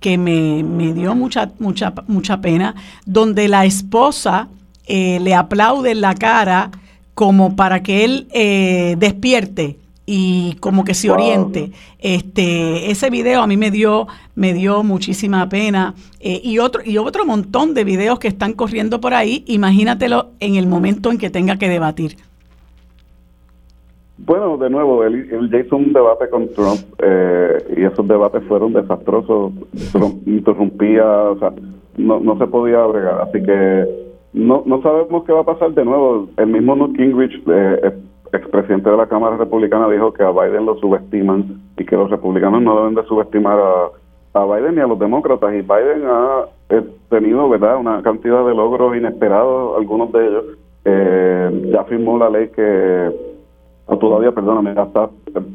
[SPEAKER 3] que me, dio mucha mucha mucha pena donde la esposa eh, le aplaude en la cara como para que él eh, despierte y como que se oriente. Este, ese video a mí me dio, me dio muchísima pena. Eh, y otro, y otro montón de videos que están corriendo por ahí, imagínatelo en el momento en que tenga que debatir.
[SPEAKER 4] Bueno, de nuevo, él, ya hizo un debate con Trump eh, y esos debates fueron desastrosos. Trump (laughs) interrumpía, o sea, no, no se podía bregar. Así que no, no sabemos qué va a pasar de nuevo. El mismo Newt Gingrich eh, expresidente de la Cámara Republicana dijo que a Biden lo subestiman y que los republicanos no deben de subestimar a, Biden ni a los demócratas. Y Biden ha eh, tenido, ¿verdad?, una cantidad de logros inesperados, algunos de ellos. Eh, ya firmó la ley que, o todavía, perdóname, ya está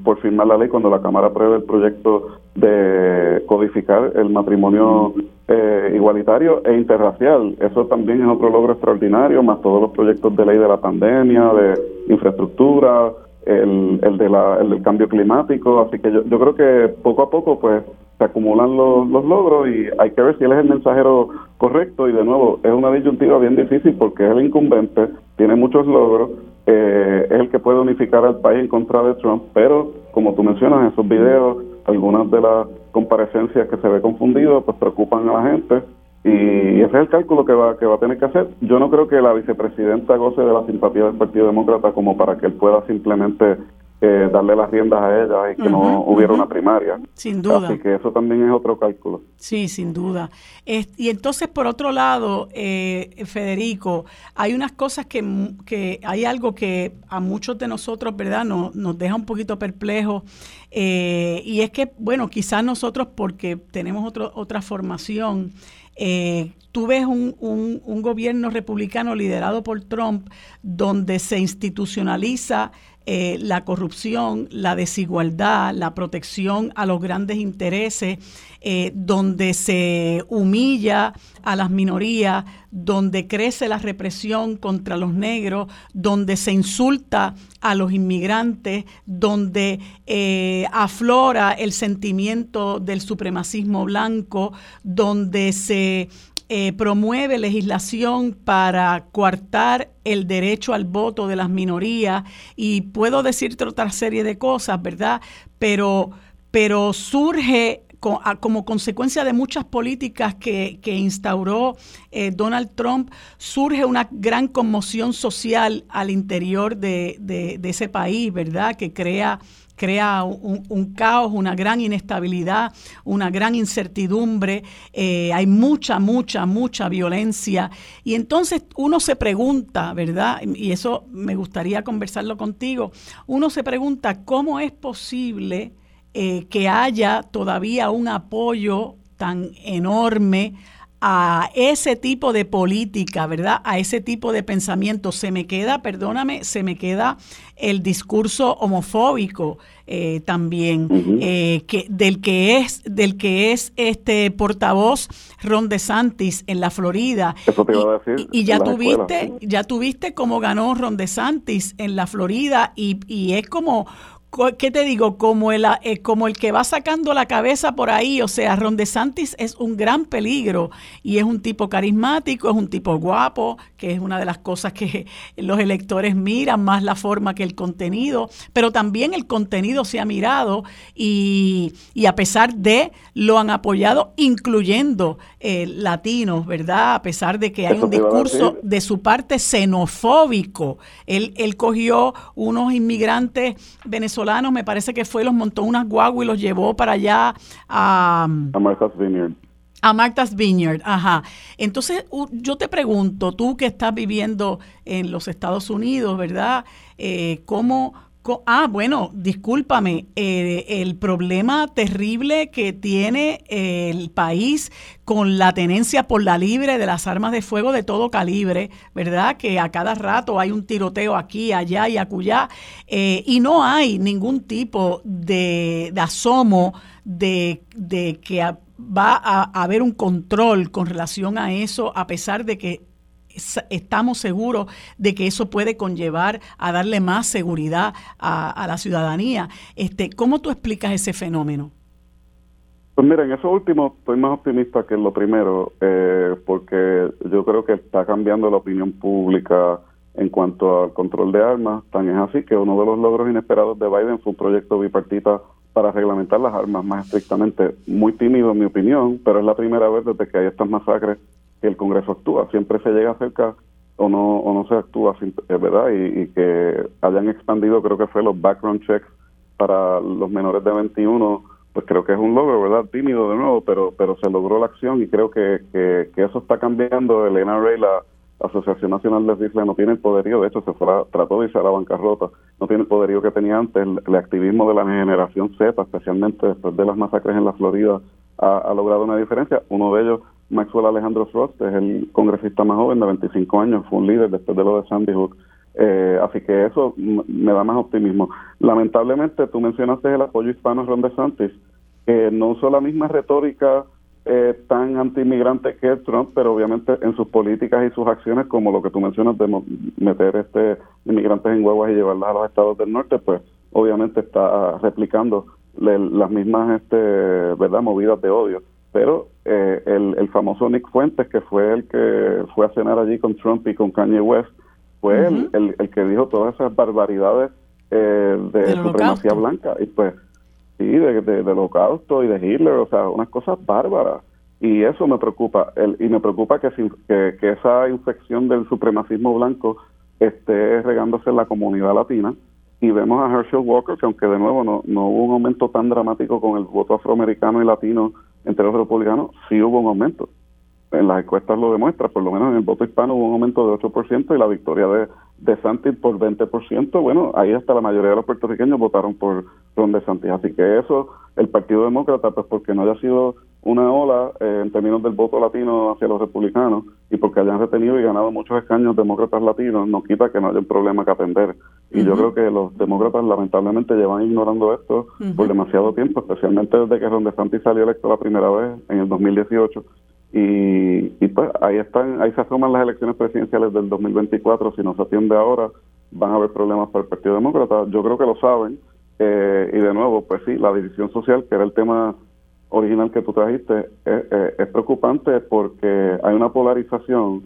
[SPEAKER 4] por firmar la ley cuando la Cámara apruebe el proyecto de codificar el matrimonio eh, igualitario e interracial. Eso también es otro logro extraordinario, más todos los proyectos de ley de la pandemia, de infraestructura, el, el, de la, el del cambio climático. Así que yo, yo creo que poco a poco pues se acumulan los, los logros y hay que ver si él es el mensajero correcto. Y de nuevo, es una disyuntiva bien difícil porque es el incumbente, tiene muchos logros, eh, es el que puede unificar al país en contra de Trump, pero como tú mencionas en esos videos, algunas de las comparecencias que se ve confundido, pues preocupan a la gente y ese es el cálculo que va que va a tener que hacer. Yo no creo que la vicepresidenta goce de la simpatía del Partido Demócrata como para que él pueda simplemente eh, darle las riendas a ellas y que no hubiera una primaria.
[SPEAKER 3] Sin duda.
[SPEAKER 4] Así que eso también es otro cálculo.
[SPEAKER 3] Sí, sin duda. y entonces, por otro lado, eh, Federico, hay unas cosas que, que, hay algo que a muchos de nosotros, ¿verdad?, nos, nos deja un poquito perplejos. Eh, y es que, bueno, quizás nosotros, porque tenemos otro, otra formación, eh, tú ves un, un, gobierno republicano liderado por Trump donde se institucionaliza eh, la corrupción, la desigualdad, la protección a los grandes intereses, eh, donde se humilla a las minorías, donde crece la represión contra los negros, donde se insulta a los inmigrantes, donde eh, aflora el sentimiento del supremacismo blanco, donde se eh, promueve legislación para coartar el derecho al voto de las minorías y puedo decirte otra serie de cosas, ¿verdad? Pero, pero surge como consecuencia de muchas políticas que, instauró eh, Donald Trump, surge una gran conmoción social al interior de, de ese país, ¿verdad? Que crea crea un, caos, una gran inestabilidad, una gran incertidumbre, eh, hay mucha, mucha, mucha violencia. Y entonces uno se pregunta, ¿verdad? Y eso me gustaría conversarlo contigo, uno se pregunta cómo es posible eh, que haya todavía un apoyo tan enorme a ese tipo de política, ¿verdad? A ese tipo de pensamiento. Se me queda, perdóname, se me queda el discurso homofóbico eh, también, eh, que, del que es, del que es este portavoz Ron DeSantis en la Florida.
[SPEAKER 4] Eso te iba a decir.
[SPEAKER 3] Y, ya tuviste, ya tuviste cómo ganó Ron DeSantis en la Florida, y, y es como ¿qué te digo? Como el, eh, como el que va sacando la cabeza por ahí, o sea, Ron DeSantis es un gran peligro y es un tipo carismático, es un tipo guapo, que es una de las cosas que (laughs) los electores miran más la forma que el contenido, pero también el contenido se ha mirado y, y a pesar de lo han apoyado, incluyendo eh, latinos, ¿verdad? A pesar de que hay un discurso de su parte xenofóbico. Él, él cogió unos inmigrantes venezolanos me parece que fue, los montó unas guaguas y los llevó para allá a...
[SPEAKER 4] A Martha's Vineyard.
[SPEAKER 3] A Martha's Vineyard, ajá. Entonces, yo te pregunto, tú que estás viviendo en los Estados Unidos, ¿verdad? Eh, ¿Cómo, Ah, bueno, discúlpame, eh, el problema terrible que tiene el país con la tenencia por la libre de las armas de fuego de todo calibre, ¿verdad? Que a cada rato hay un tiroteo aquí, allá y acullá, eh, y no hay ningún tipo de, asomo de que va a haber un control con relación a eso, a pesar de que estamos seguros de que eso puede conllevar a darle más seguridad a, la ciudadanía. Este, ¿Cómo tú explicas ese fenómeno?
[SPEAKER 4] Pues mira, en eso último estoy más optimista que en lo primero, eh, porque yo creo que está cambiando la opinión pública en cuanto al control de armas. Tan es así que uno de los logros inesperados de Biden fue un proyecto bipartita para reglamentar las armas más estrictamente. Muy tímido en mi opinión, pero es la primera vez desde que hay estas masacres que el Congreso actúa. Siempre se llega cerca o no o no se actúa, ¿verdad? Y, que hayan expandido, creo que fue los background checks para los menores de 21, pues creo que es un logro, ¿verdad? Tímido de nuevo, pero pero se logró la acción y creo que, que, eso está cambiando. El NRA, la Asociación Nacional de Rifles, no tiene el poderío, de hecho se fue trató de irse a la bancarrota, no tiene el poderío que tenía antes. El, activismo de la generación Z, especialmente después de las masacres en la Florida, ha logrado una diferencia. Uno de ellos Maxwell Alejandro Frost es el congresista más joven de 25 años, fue un líder después de lo de Sandy Hook. Eh, así que eso me da más optimismo. Lamentablemente, tú mencionaste el apoyo hispano a Ron DeSantis, que no usó la misma retórica eh, tan anti-inmigrante que Trump, pero obviamente en sus políticas y sus acciones, como lo que tú mencionas de meter este inmigrantes en huevas y llevarlas a los estados del norte, pues obviamente está replicando las mismas este, verdad movidas de odio pero eh, el, el, famoso Nick Fuentes, que fue el que fue a cenar allí con Trump y con Kanye West, fue el, el, que dijo todas esas barbaridades eh, de supremacía blanca, y pues sí, de, de, holocausto y de Hitler, o sea, unas cosas bárbaras. Y eso me preocupa, el, y me preocupa que, que, que esa infección del supremacismo blanco esté regándose en la comunidad latina, y vemos a Herschel Walker, que aunque de nuevo no, no hubo un aumento tan dramático con el voto afroamericano y latino entre los republicanos, sí hubo un aumento. En las encuestas lo demuestra, por lo menos en el voto hispano hubo un aumento de 8% y la victoria de, de Santis por 20%. Bueno, ahí hasta la mayoría de los puertorriqueños votaron por Ron DeSantis. Así que eso, el Partido Demócrata, pues porque no haya sido una ola eh, en términos del voto latino hacia los republicanos y porque hayan retenido y ganado muchos escaños demócratas latinos, no quita que no haya un problema que atender. Y yo creo que los demócratas lamentablemente llevan ignorando esto por demasiado tiempo, especialmente desde que Ron DeSantis salió electo la primera vez en el 2018. Y, y pues ahí están, ahí se asoman las elecciones presidenciales del 2024. Si no se atiende ahora, van a haber problemas para el Partido Demócrata. Yo creo que lo saben. Eh, y de nuevo, pues sí, la división social, que era el tema original que tú trajiste es, preocupante porque hay una polarización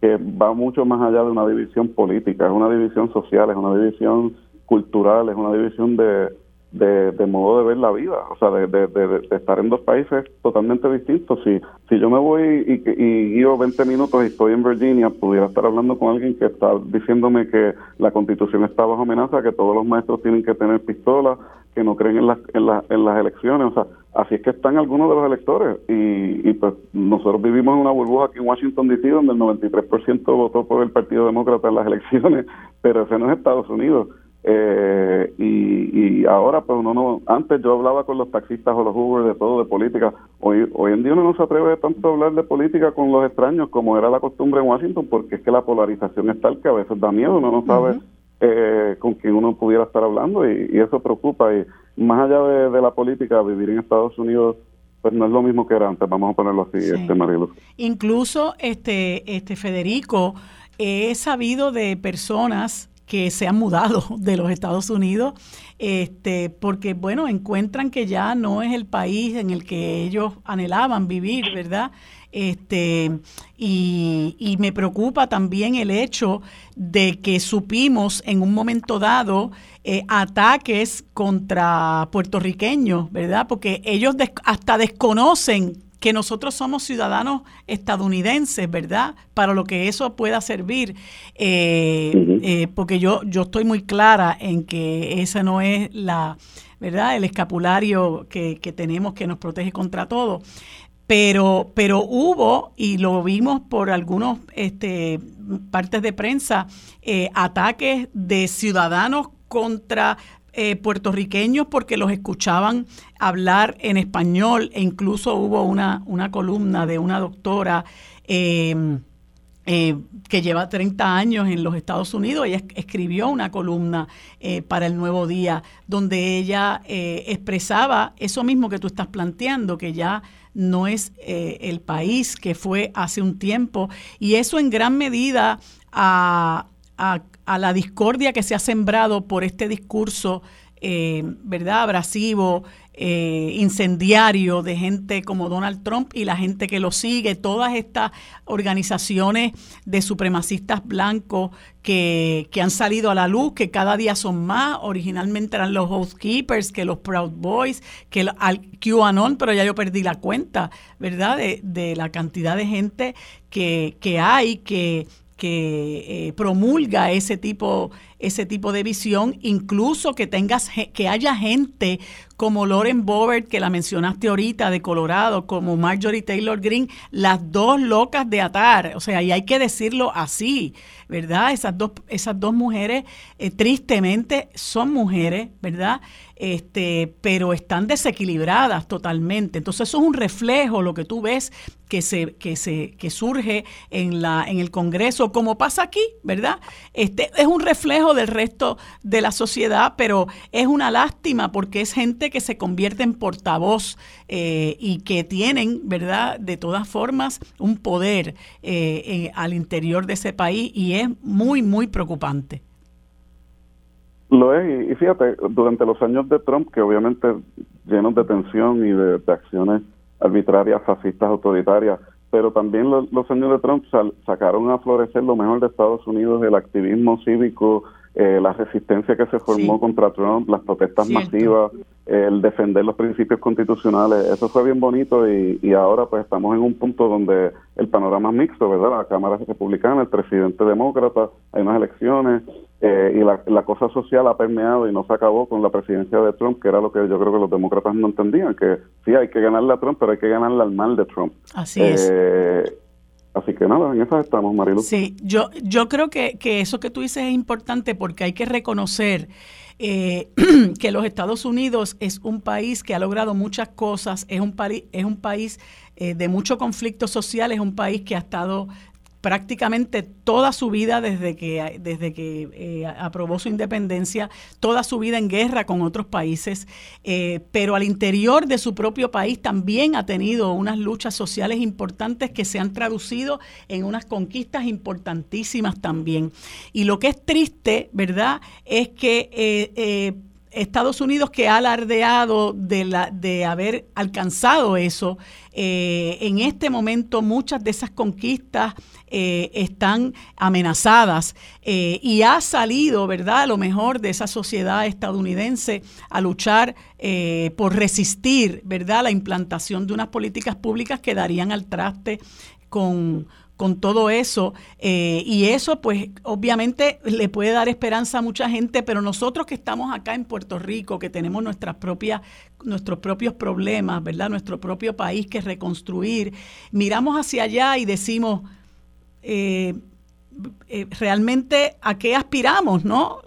[SPEAKER 4] que va mucho más allá de una división política, es una división social, es una división cultural, es una división de, de, modo de ver la vida, o sea, de, de, estar en dos países totalmente distintos. Si, si yo me voy y, y guío 20 minutos y estoy en Virginia, pudiera estar hablando con alguien que está diciéndome que la constitución está bajo amenaza, que todos los maestros tienen que tener pistolas, que no creen en, las en, en las elecciones, o sea, así es que están algunos de los electores y, y pues nosotros vivimos en una burbuja aquí en Washington DC donde el 93% votó por el Partido Demócrata en las elecciones, (laughs) pero ese no es Estados Unidos. Eh, y, y ahora pues uno no, antes yo hablaba con los taxistas o los Uber de todo, de política, hoy, hoy en día uno no se atreve tanto a hablar de política con los extraños como era la costumbre en Washington porque es que la polarización es tal que a veces da miedo, uno no sabe eh, con quién uno pudiera estar hablando y, eso preocupa. Y más allá de, la política, vivir en Estados Unidos pues no es lo mismo que era antes, vamos a ponerlo así, este Marilu.
[SPEAKER 3] Incluso este, este Federico, he sabido de personas que se han mudado (laughs) de los Estados Unidos, este, porque bueno, encuentran que ya no es el país en el que ellos anhelaban vivir, ¿verdad? Este, y, me preocupa también el hecho de que supimos en un momento dado eh, ataques contra puertorriqueños, ¿verdad? Porque ellos hasta desconocen que nosotros somos ciudadanos estadounidenses, ¿verdad? Para lo que eso pueda servir, eh, eh, porque yo, yo estoy muy clara en que esa no es la, ¿verdad? El escapulario que, que tenemos que nos protege contra todo pero, pero hubo, y lo vimos por algunos este, partes de prensa, eh, ataques de ciudadanos contra eh, puertorriqueños porque los escuchaban hablar en español e incluso hubo una, una columna de una doctora em, eh, que lleva 30 años en los Estados Unidos. Ella escribió una columna para el Nuevo Día donde ella expresaba eso mismo que tú estás planteando, que ya no es eh, el país que fue hace un tiempo y eso en gran medida a, la discordia que se ha sembrado por este discurso, eh, ¿verdad?, abrasivo, eh, incendiario de gente como Donald Trump y la gente que lo sigue, todas estas organizaciones de supremacistas blancos que, han salido a la luz, que cada día son más, originalmente eran los Housekeepers, que los Proud Boys, que el QAnon, pero ya yo perdí la cuenta, ¿verdad?, de, de la cantidad de gente que, que hay que que eh, promulga ese tipo ese tipo de visión, incluso que tengas que haya gente como Lauren Boebert que la mencionaste ahorita de Colorado, como Marjorie Taylor Greene, las dos locas de atar, o sea, y hay que decirlo así, ¿verdad? Esas dos esas dos mujeres eh, tristemente son mujeres, ¿verdad? Este, pero están desequilibradas totalmente. Entonces eso es un reflejo lo que tú ves que se que se que surge en la en el Congreso como pasa aquí, ¿verdad? Este es un reflejo del resto de la sociedad, pero es una lástima porque es gente que se convierte en portavoz eh, y que tienen, ¿verdad? De todas formas, un poder eh, al interior de ese país y es muy, muy preocupante.
[SPEAKER 4] Lo es, y fíjate, durante los años de Trump, que obviamente llenos de tensión y de, acciones arbitrarias, fascistas, autoritarias, pero también los, años de Trump sacaron a florecer lo mejor de Estados Unidos, el activismo cívico, eh, la resistencia que se formó contra Trump, las protestas masivas, el defender los principios constitucionales, eso fue bien bonito y, y ahora pues estamos en un punto donde el panorama es mixto, ¿verdad? La Cámara Republicana, el presidente demócrata, hay unas elecciones, Eh, y la, la, cosa social ha permeado y no se acabó con la presidencia de Trump, que era lo que yo creo que los demócratas no entendían, que sí hay que ganarle a Trump, pero hay que ganarle al mal de Trump.
[SPEAKER 3] Así es.
[SPEAKER 4] Así que nada, en eso estamos, Marilu.
[SPEAKER 3] Sí, yo, yo creo que, que eso que tú dices es importante porque hay que reconocer eh, (clears throat) que los Estados Unidos es un país que ha logrado muchas cosas, es un, es un país eh, de mucho conflicto social, es un país que ha estado prácticamente toda su vida desde que, desde que eh, aprobó su independencia, toda su vida en guerra con otros países, eh, pero al interior de su propio país también ha tenido unas luchas sociales importantes que se han traducido en unas conquistas importantísimas también. Y lo que es triste, ¿verdad?, es que... Eh, Estados Unidos que ha alardeado de, la, de haber alcanzado eso, eh, en este momento muchas de esas conquistas eh, están amenazadas eh, y ha salido, ¿verdad?, a lo mejor de esa sociedad estadounidense a luchar por resistir, ¿verdad?, la implantación de unas políticas públicas que darían al traste con, con todo eso. Eh, y eso, pues, obviamente le puede dar esperanza a mucha gente, pero nosotros que estamos acá en Puerto Rico, que tenemos nuestras propias, nuestros propios problemas, ¿verdad? Nuestro propio país que reconstruir, miramos hacia allá y decimos, eh, eh, realmente a qué aspiramos, ¿no?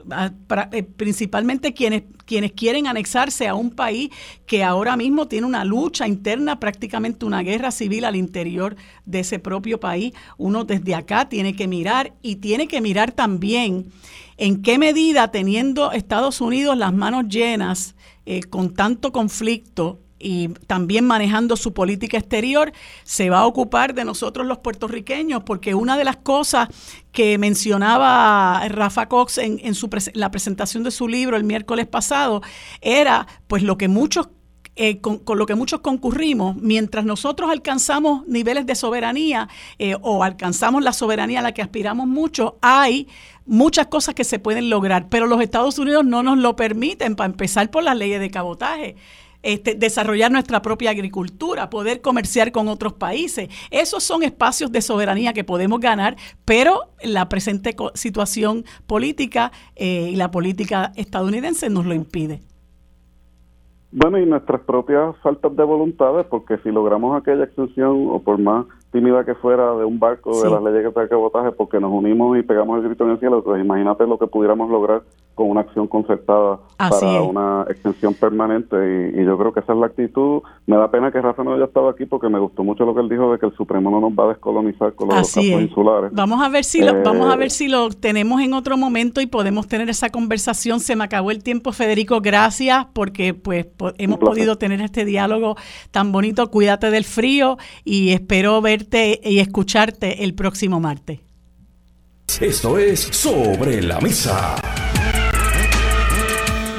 [SPEAKER 3] Eh, principalmente quienes, quienes quieren anexarse a un país que ahora mismo tiene una lucha interna, prácticamente una guerra civil al interior de ese propio país. Uno desde acá tiene que mirar y tiene que mirar también en qué medida, teniendo Estados Unidos las manos llenas eh, con tanto conflicto, y también manejando su política exterior, se va a ocupar de nosotros los puertorriqueños, porque una de las cosas que mencionaba Rafa Cox en, su la presentación de su libro el miércoles pasado era pues lo que muchos eh, con, lo que muchos concurrimos, mientras nosotros alcanzamos niveles de soberanía eh, o alcanzamos la soberanía a la que aspiramos mucho, hay muchas cosas que se pueden lograr, pero los Estados Unidos no nos lo permiten, para empezar por las leyes de cabotaje. Este, desarrollar nuestra propia agricultura, poder comerciar con otros países. Esos son espacios de soberanía que podemos ganar, pero la presente situación política eh, y la política estadounidense nos lo impide.
[SPEAKER 4] Bueno, y nuestras propias faltas de voluntades, porque si logramos aquella extensión, o por más tímida que fuera de un barco de las leyes de cabotaje, porque nos unimos y pegamos el grito en el cielo, pues imagínate lo que pudiéramos lograr con una acción concertada para una extensión permanente y, yo creo que esa es la actitud. Me da pena que Rafa no haya estado aquí porque me gustó mucho lo que él dijo de que el Supremo no nos va a descolonizar con los casos insulares.
[SPEAKER 3] Vamos a ver si lo, vamos a eh, ver si lo tenemos en otro momento y podemos tener esa conversación. Se me acabó el tiempo, Federico. Gracias porque pues hemos podido tener este diálogo tan bonito. Cuídate del frío y espero y escucharte el próximo martes.
[SPEAKER 2] Esto es Sobre la Mesa.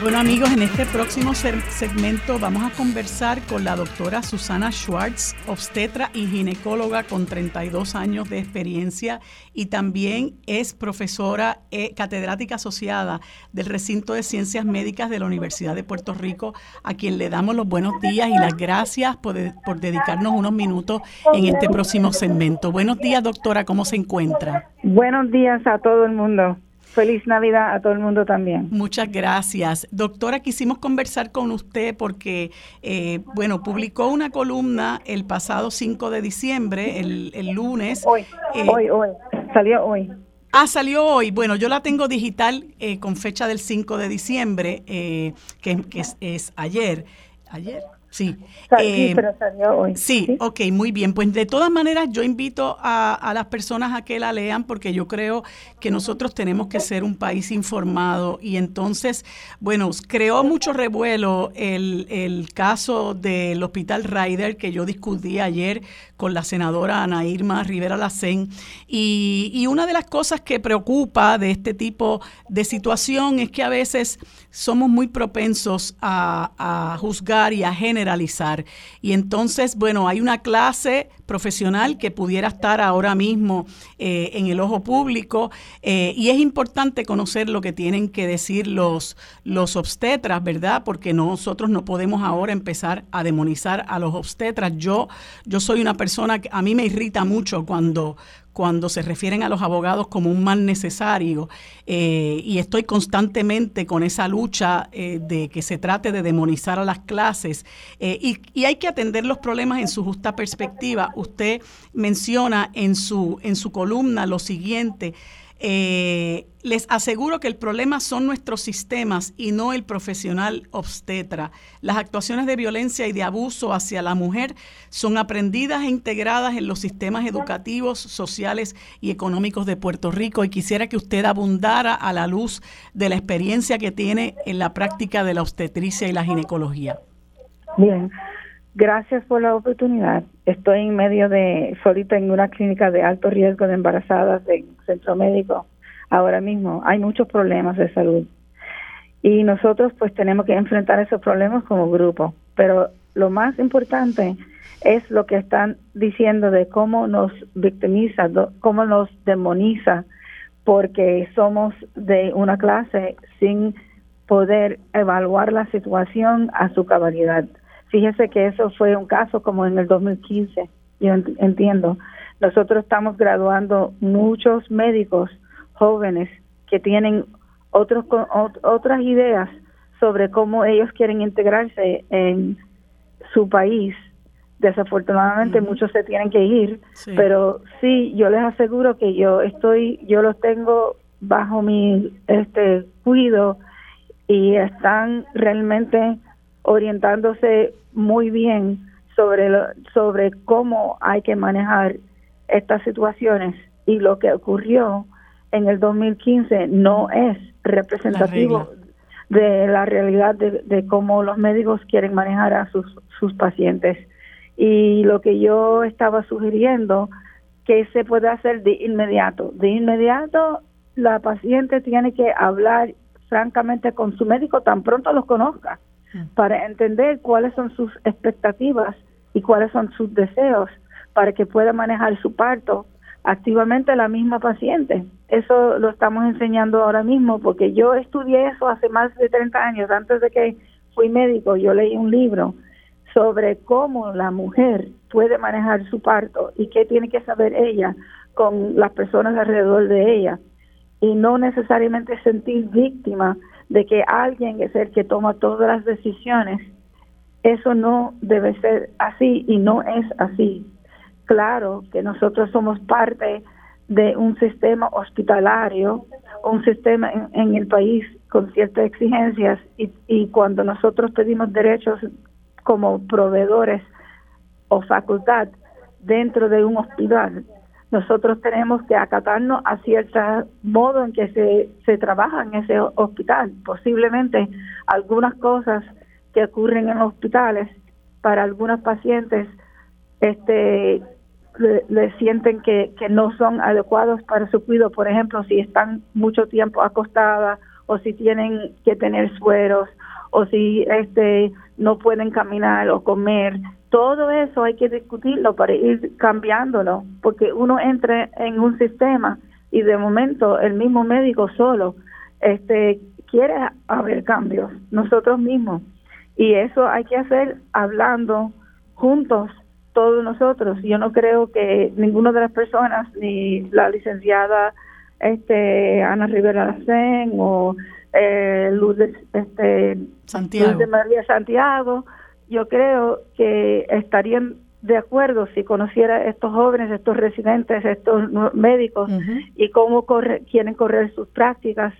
[SPEAKER 3] Bueno amigos, en este próximo segmento vamos a conversar con la doctora Susana Schwartz, obstetra y ginecóloga con 32 años de experiencia y también es profesora eh, catedrática asociada del recinto de ciencias médicas de la Universidad de Puerto Rico, a quien le damos los buenos días y las gracias por, por dedicarnos unos minutos en este próximo segmento. Buenos días doctora, ¿cómo se encuentra?
[SPEAKER 5] Buenos días a todo el mundo. Feliz Navidad a todo el mundo también.
[SPEAKER 3] Muchas gracias. Doctora, quisimos conversar con usted porque, eh, bueno, publicó una columna el pasado 5 de diciembre, el, lunes.
[SPEAKER 5] Hoy, eh, hoy, hoy. Salió hoy.
[SPEAKER 3] Ah, salió hoy. Bueno, yo la tengo digital eh, con fecha del 5 de diciembre, que, es, es ayer. Ayer. Sí.
[SPEAKER 5] sí, pero salió hoy.
[SPEAKER 3] Sí, ok, muy bien. Pues de todas maneras yo invito a, a, las personas a que la lean porque yo creo que nosotros tenemos que ser un país informado y entonces, bueno, creó mucho revuelo el, el caso del Hospital Ryder que yo discutí ayer con la senadora Ana Irma Rivera Lacén y, y una de las cosas que preocupa de este tipo de situación es que a veces somos muy propensos a, a juzgar y a generalizar. Y entonces, bueno, hay una clase profesional que pudiera estar ahora mismo eh, en el ojo público eh, y es importante conocer lo que tienen que decir los, los obstetras, ¿verdad? Porque nosotros no podemos ahora empezar a demonizar a los obstetras. Yo, yo soy una persona persona que a mí me irrita mucho cuando, cuando se refieren a los abogados como un mal necesario eh, y estoy constantemente con esa lucha eh, de que se trate de demonizar a las clases eh, y, y, hay que atender los problemas en su justa perspectiva. Usted menciona en su, en su columna lo siguiente. Eh, les aseguro que el problema son nuestros sistemas y no el profesional obstetra. Las actuaciones de violencia y de abuso hacia la mujer son aprendidas e integradas en los sistemas educativos, sociales y económicos de Puerto Rico y quisiera que usted abundara a la luz de la experiencia que tiene en la práctica de la obstetricia y la ginecología.
[SPEAKER 5] Bien, gracias por la oportunidad. Estoy en medio de, solita en una clínica de alto riesgo de embarazadas de centro médico ahora mismo. Hay muchos problemas de salud. Y nosotros pues tenemos que enfrentar esos problemas como grupo. Pero lo más importante es lo que están diciendo de cómo nos victimiza, cómo nos demoniza, porque somos de una clase sin poder evaluar la situación a su cabalidad. Fíjese que eso fue un caso como en el 2015, yo entiendo. Nosotros estamos graduando muchos médicos jóvenes que tienen otros otras ideas sobre cómo ellos quieren integrarse en su país. Desafortunadamente muchos se tienen que ir, pero sí, yo les aseguro que yo estoy, yo los tengo bajo mi este cuido y están realmente orientándose muy bien sobre sobre cómo hay que manejar estas situaciones y lo que ocurrió en el 2015 no es representativo de la realidad de, cómo los médicos quieren manejar a sus, sus pacientes. Y lo que yo estaba sugiriendo que se puede hacer de inmediato. De inmediato la paciente tiene que hablar francamente con su médico tan pronto los conozca para entender cuáles son sus expectativas y cuáles son sus deseos para que pueda manejar su parto activamente la misma paciente. Eso lo estamos enseñando ahora mismo porque yo estudié eso hace más de 30 años, antes de que fui médico, yo leí un libro sobre cómo la mujer puede manejar su parto y qué tiene que saber ella con las personas alrededor de ella y no necesariamente sentir víctima de que alguien es el que toma todas las decisiones. Eso no debe ser así y no es así. Claro que nosotros somos parte de un sistema hospitalario, un sistema en, el país con ciertas exigencias y, y cuando nosotros pedimos derechos como proveedores o facultad dentro de un hospital, nosotros tenemos que acatarnos a cierto modo en que se, se trabaja en ese hospital. Posiblemente algunas cosas que ocurren en hospitales para algunos pacientes este le, sienten que, que no son adecuados para su cuidado, por ejemplo, si están mucho tiempo acostadas o si tienen que tener sueros o si este no pueden caminar o comer, todo eso hay que discutirlo para ir cambiándolo, porque uno entra en un sistema y de momento el mismo médico solo este quiere haber cambios nosotros mismos. Y eso hay que hacer hablando juntos todos nosotros. Yo no creo que ninguna de las personas, ni la licenciada este Ana Rivera Lacén o eh, Luz, de, este,
[SPEAKER 3] Santiago.
[SPEAKER 5] de María Santiago, yo creo que estarían de acuerdo si conociera estos jóvenes, estos residentes, estos médicos y cómo corre, quieren correr sus prácticas.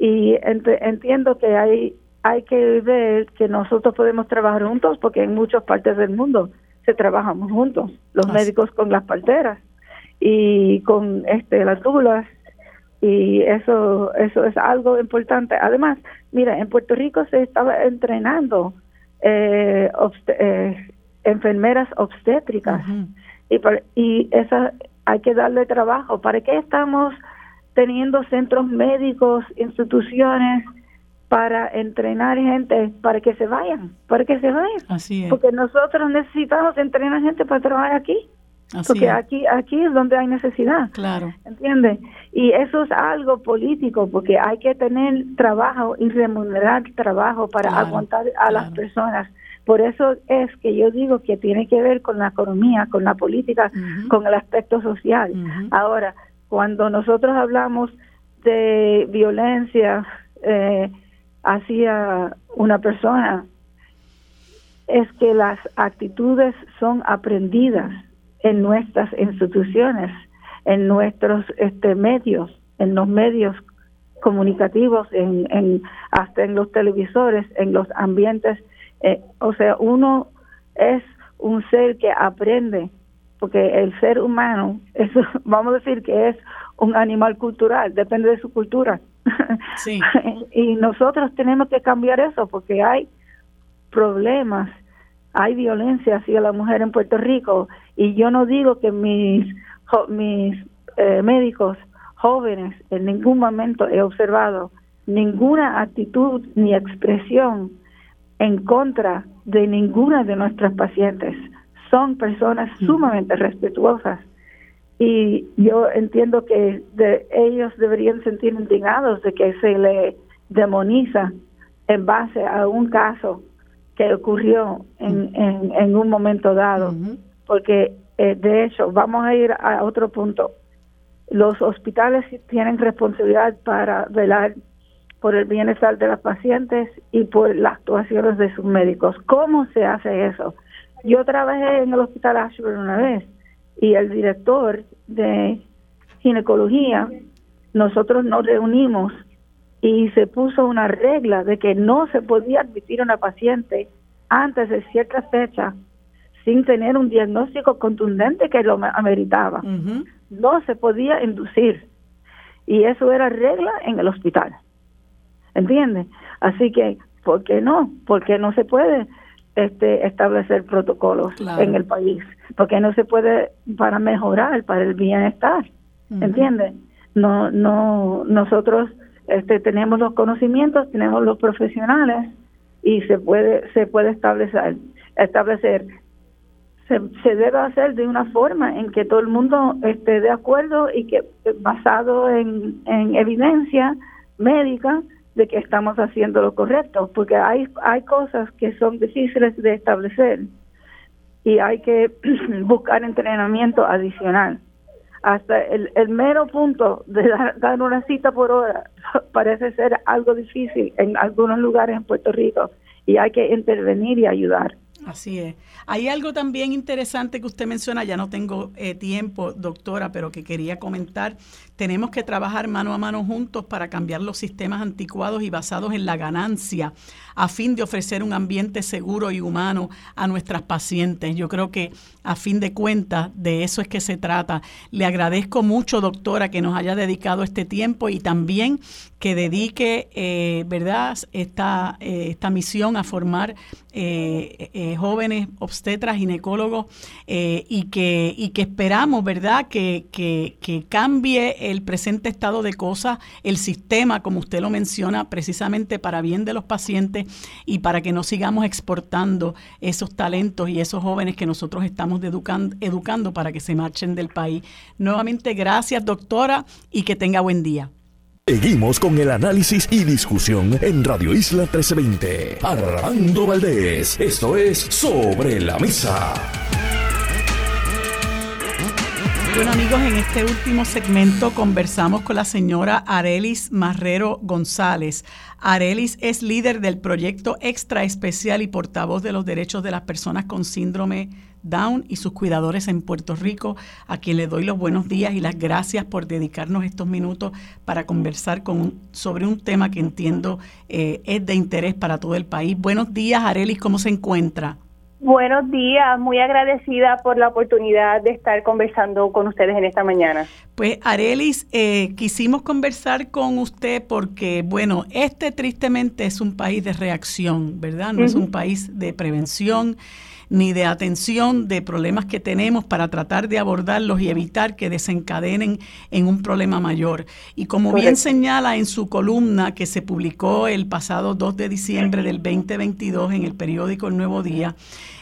[SPEAKER 5] Y entiendo que hay, hay que ver que nosotros podemos trabajar juntos porque en muchas partes del mundo se trabajamos juntos, los médicos con las parteras y con este las dulas y eso eso es algo importante. Además, mira, en Puerto Rico se estaba entrenando eh, eh enfermeras obstétricas y, y esa hay que darle trabajo. ¿Para qué estamos teniendo centros médicos, instituciones para entrenar gente para que se vayan, para que se vayan.
[SPEAKER 3] Así es.
[SPEAKER 5] Porque nosotros necesitamos entrenar gente para trabajar aquí. porque aquí aquí es donde hay necesidad.
[SPEAKER 3] Claro.
[SPEAKER 5] ¿Entiendes? Y eso es algo político porque hay que tener trabajo y remunerar trabajo para aguantar a las personas. Por eso es que yo digo que tiene que ver con la economía, con la política, con el aspecto social. Ahora, cuando nosotros hablamos de violencia eh, hacia una persona, es que las actitudes son aprendidas en nuestras instituciones, en nuestros este, medios, en los medios comunicativos, en, en, hasta en los televisores, en los ambientes. Eh, o sea, uno es un ser que aprende, porque el ser humano, (laughs) es, vamos a decir que es un animal cultural, depende de su cultura. Sí. (laughs) y nosotros tenemos que cambiar eso, porque hay problemas, hay violencia hacia la mujer en Puerto Rico, y yo no digo que mis, mis eh, médicos jóvenes en ningún momento he observado ninguna actitud ni expresión en contra de ninguna de nuestras pacientes. Son personas sumamente respetuosas y yo entiendo que de, ellos deberían sentir indignados de que se le demoniza en base a un caso que ocurrió en, en, un momento dado, porque eh, de hecho vamos a ir a otro punto. Los hospitales tienen responsabilidad para velar por el bienestar de los pacientes y por las actuaciones de sus médicos. ¿Cómo se hace eso? Yo trabajé en el hospital Ashburn una vez y el director de ginecología, nosotros nos reunimos y se puso una regla de que no se podía admitir a una paciente antes de cierta fecha sin tener un diagnóstico contundente que lo ameritaba no se podía inducir. Y eso era regla en el hospital. ¿Entiendes? Así que, ¿por qué no? Porque no se puede este, establecer protocolos en el país. Porque no se puede para mejorar, para el bienestar. ¿Entiendes? No, no, nosotros este, tenemos los conocimientos, tenemos los profesionales y se puede, se puede establecer, establecer se, se debe hacer de una forma en que todo el mundo esté de acuerdo y que basado en, en evidencia médica de que estamos haciendo lo correcto, porque hay, hay cosas que son difíciles de establecer y hay que (clears throat) buscar entrenamiento adicional. Hasta el, el mero punto de dar, dar, una cita por hora (laughs) parece ser algo difícil en algunos lugares en Puerto Rico y hay que intervenir y ayudar.
[SPEAKER 3] Así es. Hay algo también interesante que usted menciona, ya no tengo eh, tiempo, doctora, pero que quería comentar. Tenemos que trabajar mano a mano juntos para cambiar los sistemas anticuados y basados en la ganancia, a fin de ofrecer un ambiente seguro y humano a nuestras pacientes. Yo creo que a fin de cuentas de eso es que se trata. Le agradezco mucho, doctora, que nos haya dedicado este tiempo y también que dedique, eh, ¿verdad?, esta, eh, esta misión a formar jóvenes obstetras, ginecólogos, eh, y, que, y que esperamos, ¿verdad?, que, que, que cambie el presente estado de cosas, el sistema, como usted lo menciona, precisamente para bien de los pacientes y para que no sigamos exportando esos talentos y esos jóvenes que nosotros estamos educando, educando para que se marchen del país. Nuevamente, gracias, doctora, y que tenga buen día.
[SPEAKER 2] Seguimos con el análisis y discusión en Radio Isla 1320. Armando Valdés, esto es Sobre la Mesa.
[SPEAKER 3] Bueno amigos, en este último segmento conversamos con la señora Arelis Marrero González. Arelis es líder del proyecto Extra Especial y portavoz de los derechos de las personas con síndrome Down y sus cuidadores en Puerto Rico, a quien le doy los buenos días y las gracias por dedicarnos estos minutos para conversar con, sobre un tema que entiendo eh, es de interés para todo el país. Buenos días, Arelis, ¿cómo se encuentra?
[SPEAKER 6] Buenos días, muy agradecida por la oportunidad de estar conversando con ustedes en esta mañana.
[SPEAKER 3] Pues Arelis, eh, quisimos conversar con usted porque, bueno, este tristemente es un país de reacción, ¿verdad? No es un país de prevención ni de atención de problemas que tenemos para tratar de abordarlos y evitar que desencadenen en un problema mayor. Y como bien señala en su columna que se publicó el pasado 2 de diciembre del 2022 en el periódico El Nuevo Día,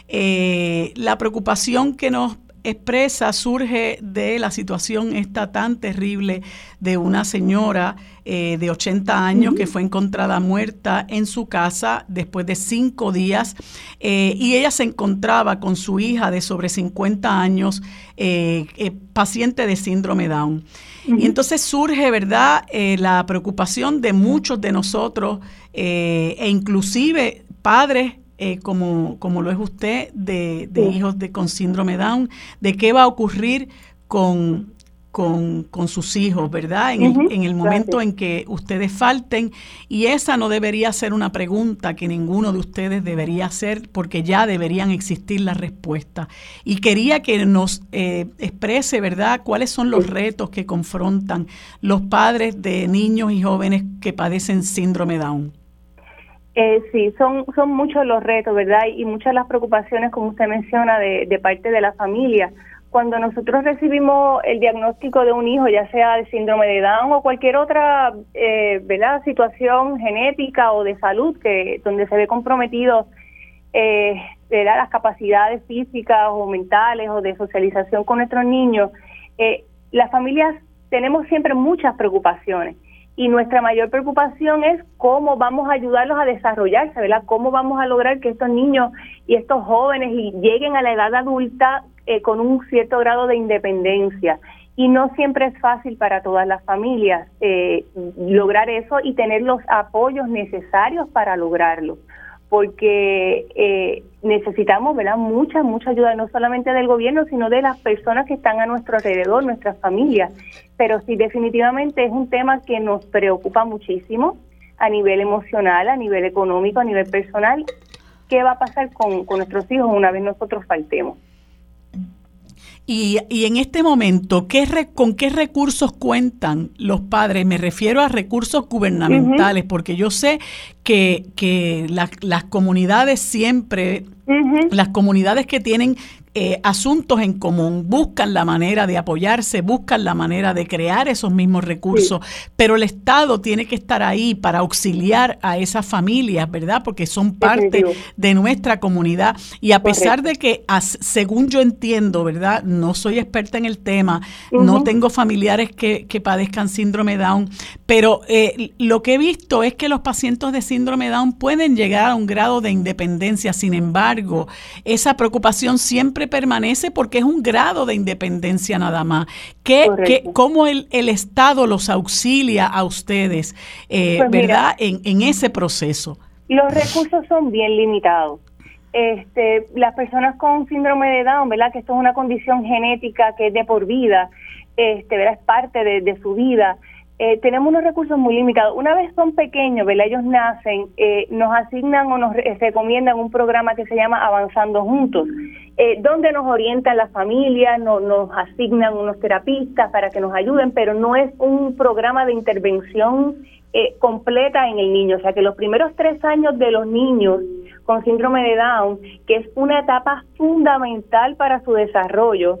[SPEAKER 3] eh, la preocupación que nos expresa surge de la situación esta tan terrible de una señora eh, de 80 años que fue encontrada muerta en su casa después de cinco días eh, y ella se encontraba con su hija de sobre 50 años, eh, paciente de síndrome Down. Y entonces surge, ¿verdad?, la preocupación de muchos de nosotros e inclusive padres como, como lo es usted, de, hijos de, con síndrome Down, de qué va a ocurrir con con, con sus hijos, ¿verdad? En, el, en el momento en que ustedes falten. Y esa no debería ser una pregunta que ninguno de ustedes debería hacer porque ya deberían existir las respuestas. Y quería que nos eh, exprese, ¿verdad?, cuáles son los retos que confrontan los padres de niños y jóvenes que padecen síndrome Down.
[SPEAKER 6] Eh, sí, son, muchos los retos, ¿verdad? Y muchas las preocupaciones, como usted menciona, de, de parte de la familia cuando nosotros recibimos el diagnóstico de un hijo, ya sea de síndrome de Down o cualquier otra eh, ¿verdad? situación genética o de salud que donde se ve comprometido eh, las capacidades físicas o mentales o de socialización con nuestros niños, eh, las familias tenemos siempre muchas preocupaciones y nuestra mayor preocupación es cómo vamos a ayudarlos a desarrollarse, ¿verdad? Cómo vamos a lograr que estos niños y estos jóvenes lleguen a la edad adulta eh, con un cierto grado de independencia. Y no siempre es fácil para todas las familias eh, lograr eso y tener los apoyos necesarios para lograrlo porque eh, necesitamos ¿verdad? mucha, mucha ayuda, no solamente del gobierno, sino de las personas que están a nuestro alrededor, nuestras familias. Pero sí, definitivamente es un tema que nos preocupa muchísimo a nivel emocional, a nivel económico, a nivel personal. ¿Qué va a pasar con, con nuestros hijos una vez nosotros faltemos?
[SPEAKER 3] Y, y, en este momento, ¿qué ¿con qué recursos cuentan los padres? Me refiero a recursos gubernamentales, porque yo sé que, que las comunidades siempre, las comunidades que tienen eh, asuntos en común, buscan la manera de apoyarse, buscan la manera de crear esos mismos recursos, pero el Estado tiene que estar ahí para auxiliar a esas familias, ¿verdad? Porque son parte de nuestra comunidad. Y a pesar de que, según yo entiendo, ¿verdad? No soy experta en el tema, no tengo familiares que, que, padezcan síndrome Down, pero eh, lo que he visto es que los pacientes de síndrome Down pueden llegar a un grado de independencia, sin embargo, esa preocupación siempre permanece porque es un grado de independencia nada más. ¿Qué, ¿Cómo el, el, Estado los auxilia a ustedes, eh, pues verdad, en, en ese proceso?
[SPEAKER 6] Los recursos son bien limitados. Este, las personas con síndrome de Down, ¿verdad? Que esto es una condición genética que es de por vida, este, ¿verdad? Es parte de, de su vida. Eh, tenemos unos recursos muy limitados. Una vez son pequeños, ¿verdad? ellos nacen, eh, nos asignan o nos recomiendan un programa que se llama Avanzando Juntos, eh, donde nos orientan las familias, nos asignan unos terapistas para que nos ayuden, pero no es un programa de intervención completa en el niño. O sea que los primeros tres años de los niños con síndrome de Down, que es una etapa fundamental para su desarrollo,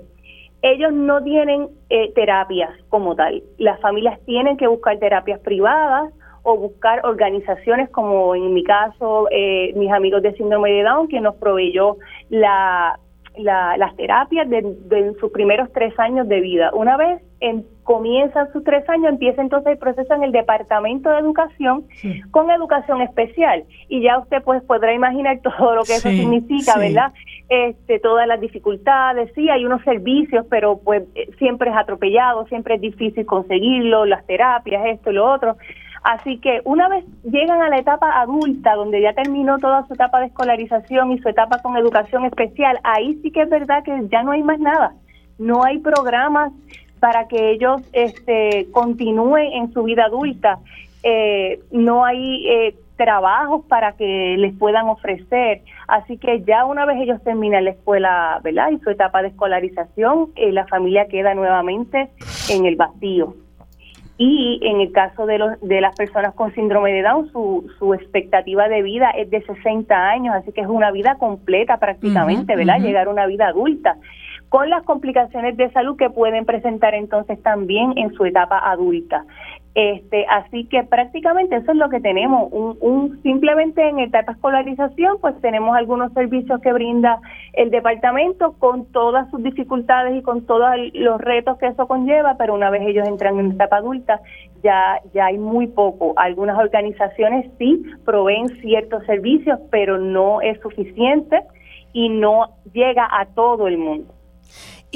[SPEAKER 6] ellos no tienen eh, terapias como tal. Las familias tienen que buscar terapias privadas o buscar organizaciones como en mi caso eh, mis amigos de síndrome de Down, que nos proveyó la, las terapias de, sus primeros tres años de vida. Una vez en, comienzan sus tres años, empieza entonces el proceso en el Departamento de Educación con educación especial. Y ya usted pues podrá imaginar (laughs) todo lo que eso significa, ¿verdad? Este, todas las dificultades, sí, hay unos servicios, pero pues eh, siempre es atropellado, siempre es difícil conseguirlo, las terapias, esto y lo otro. Así que una vez llegan a la etapa adulta, donde ya terminó toda su etapa de escolarización y su etapa con educación especial, ahí sí que es verdad que ya no hay más nada. No hay programas para que ellos este, continúen en su vida adulta. Eh, no hay eh, trabajos para que les puedan ofrecer. Así que ya una vez ellos terminan la escuela, ¿verdad? Y su etapa de escolarización, eh, la familia queda nuevamente en el vacío y en el caso de, los, de las personas con síndrome de Down, su, su expectativa de vida es de 60 años, así que es una vida completa prácticamente, ¿verdad? Llegar a una vida adulta, con las complicaciones de salud que pueden presentar entonces también en su etapa adulta. Este, así que prácticamente eso es lo que tenemos. Un, simplemente en etapa escolarización, pues tenemos algunos servicios que brinda el departamento con todas sus dificultades y con todos los retos que eso conlleva, pero una vez ellos entran en etapa adulta, ya, ya hay muy poco. Algunas organizaciones sí proveen ciertos servicios, pero no es suficiente y no llega a todo el mundo.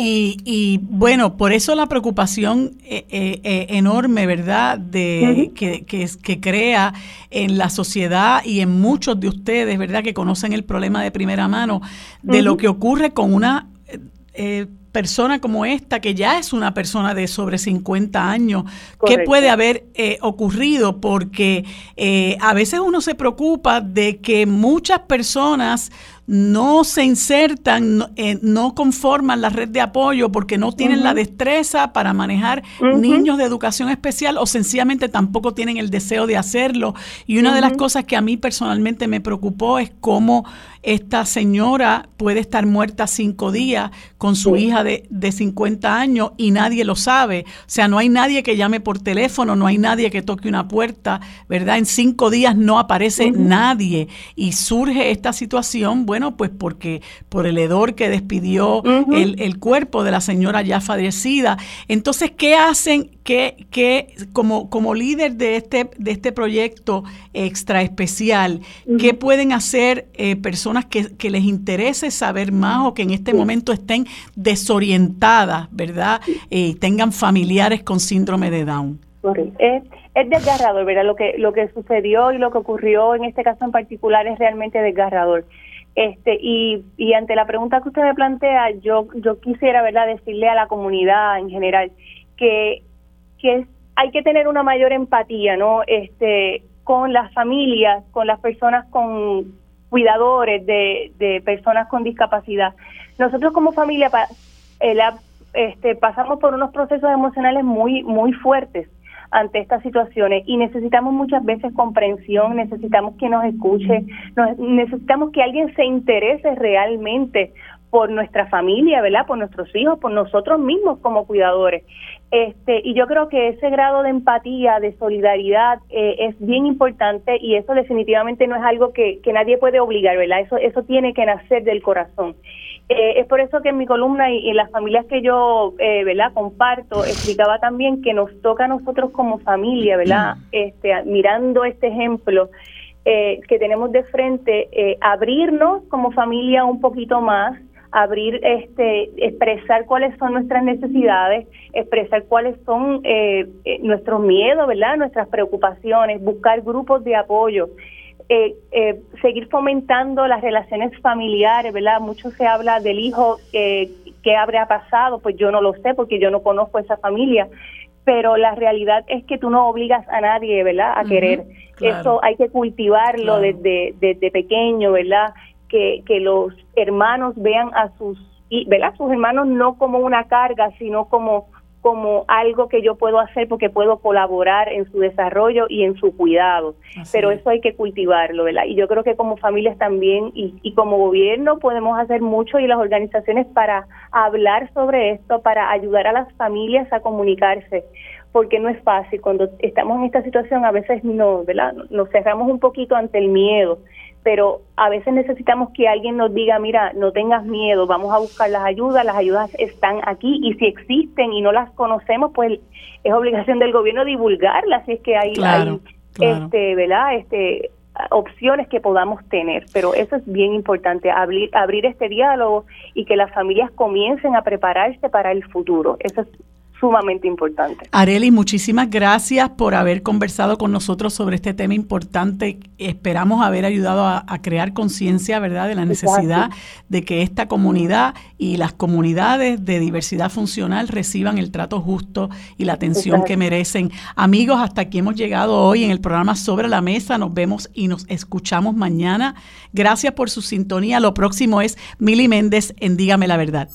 [SPEAKER 3] Y, bueno, por eso la preocupación eh, eh, eh, enorme, ¿verdad?, de, que, que, crea en la sociedad y en muchos de ustedes, ¿verdad?, que conocen el problema de primera mano, de lo que ocurre con una persona como esta, que ya es una persona de sobre 50 años, ¿qué puede haber ocurrido? Porque a veces uno se preocupa de que muchas personas no se insertan, no, eh, no, conforman la red de apoyo porque no tienen la destreza para manejar niños de educación especial o sencillamente tampoco tienen el deseo de hacerlo. Y una de las cosas que a mí personalmente me preocupó es cómo esta señora puede estar muerta cinco días con su hija de, de 50 años y nadie lo sabe. O sea, no hay nadie que llame por teléfono, no hay nadie que toque una puerta, ¿verdad? En cinco días no aparece nadie y surge esta situación, bueno, bueno, pues porque por el hedor que despidió el, cuerpo de la señora ya fallecida. Entonces, ¿qué hacen qué, qué, como, como líder de este, de este proyecto extra especial, qué pueden hacer eh, personas que, les interese saber más o que en este momento estén desorientadas, ¿verdad? y eh, tengan familiares con síndrome de Down.
[SPEAKER 6] Es, es desgarrador, ¿verdad? Lo que, lo que sucedió y lo que ocurrió en este caso en particular es realmente desgarrador. Este, y, y ante la pregunta que usted me plantea, yo, yo quisiera ¿verdad? decirle a la comunidad en general que, que hay que tener una mayor empatía ¿no? este, con las familias, con las personas con cuidadores de, de personas con discapacidad. Nosotros como familia eh, este, pasamos por unos procesos emocionales muy, muy fuertes ante estas situaciones y necesitamos muchas veces comprensión, necesitamos que nos escuche, necesitamos que alguien se interese realmente por nuestra familia, ¿verdad? Por nuestros hijos, por nosotros mismos como cuidadores. Este, y yo creo que ese grado de empatía, de solidaridad eh, es bien importante y eso definitivamente no es algo que, que nadie puede obligar, ¿verdad? Eso, eso tiene que nacer del corazón. Eh, es por eso que en mi columna y, en las familias que yo, eh, ¿verdad? Comparto, explicaba también que nos toca a nosotros como familia, ¿verdad? Este, mirando este ejemplo eh, que tenemos de frente, abrirnos como familia un poquito más, abrir, este, expresar cuáles son nuestras necesidades, expresar cuáles son eh, eh, nuestros miedos, ¿verdad? Nuestras preocupaciones, buscar grupos de apoyo. Eh, eh, seguir fomentando las relaciones familiares, ¿verdad? Mucho se habla del hijo eh, que habrá pasado, pues yo no lo sé porque yo no conozco esa familia, pero la realidad es que tú no obligas a nadie, ¿verdad? A querer. Eso hay que cultivarlo desde, desde pequeño, ¿verdad? Que, que los hermanos vean a sus, ¿verdad? sus hermanos no como una carga, sino como, como algo que yo puedo hacer porque puedo colaborar en su desarrollo y en su cuidado. Pero eso hay que cultivarlo, ¿verdad? Y yo creo que como familias también y, y como gobierno podemos hacer mucho y las organizaciones para hablar sobre esto, para ayudar a las familias a comunicarse porque no es fácil. Cuando estamos en esta situación a veces no, ¿verdad? Nos cerramos un poquito ante el miedo pero a veces necesitamos que alguien nos diga, mira, no tengas miedo, vamos a buscar las ayudas, las ayudas están aquí y si existen y no las conocemos, pues es obligación del gobierno divulgarlas si es que hay, este, ¿verdad? Este opciones que podamos tener, pero eso es bien importante, abrir, abrir este diálogo y que las familias comiencen a prepararse para el futuro. Eso es sumamente importante.
[SPEAKER 3] Areli, muchísimas gracias por haber conversado con nosotros sobre este tema importante. Esperamos haber ayudado a, crear conciencia, ¿verdad?, de la necesidad de que esta comunidad y las comunidades de diversidad funcional reciban el trato justo y la atención que merecen. Amigos, hasta aquí hemos llegado hoy en el programa Sobre la Mesa. Nos vemos y nos escuchamos mañana. Gracias por su sintonía. Lo próximo es Mili Méndez en Dígame la Verdad.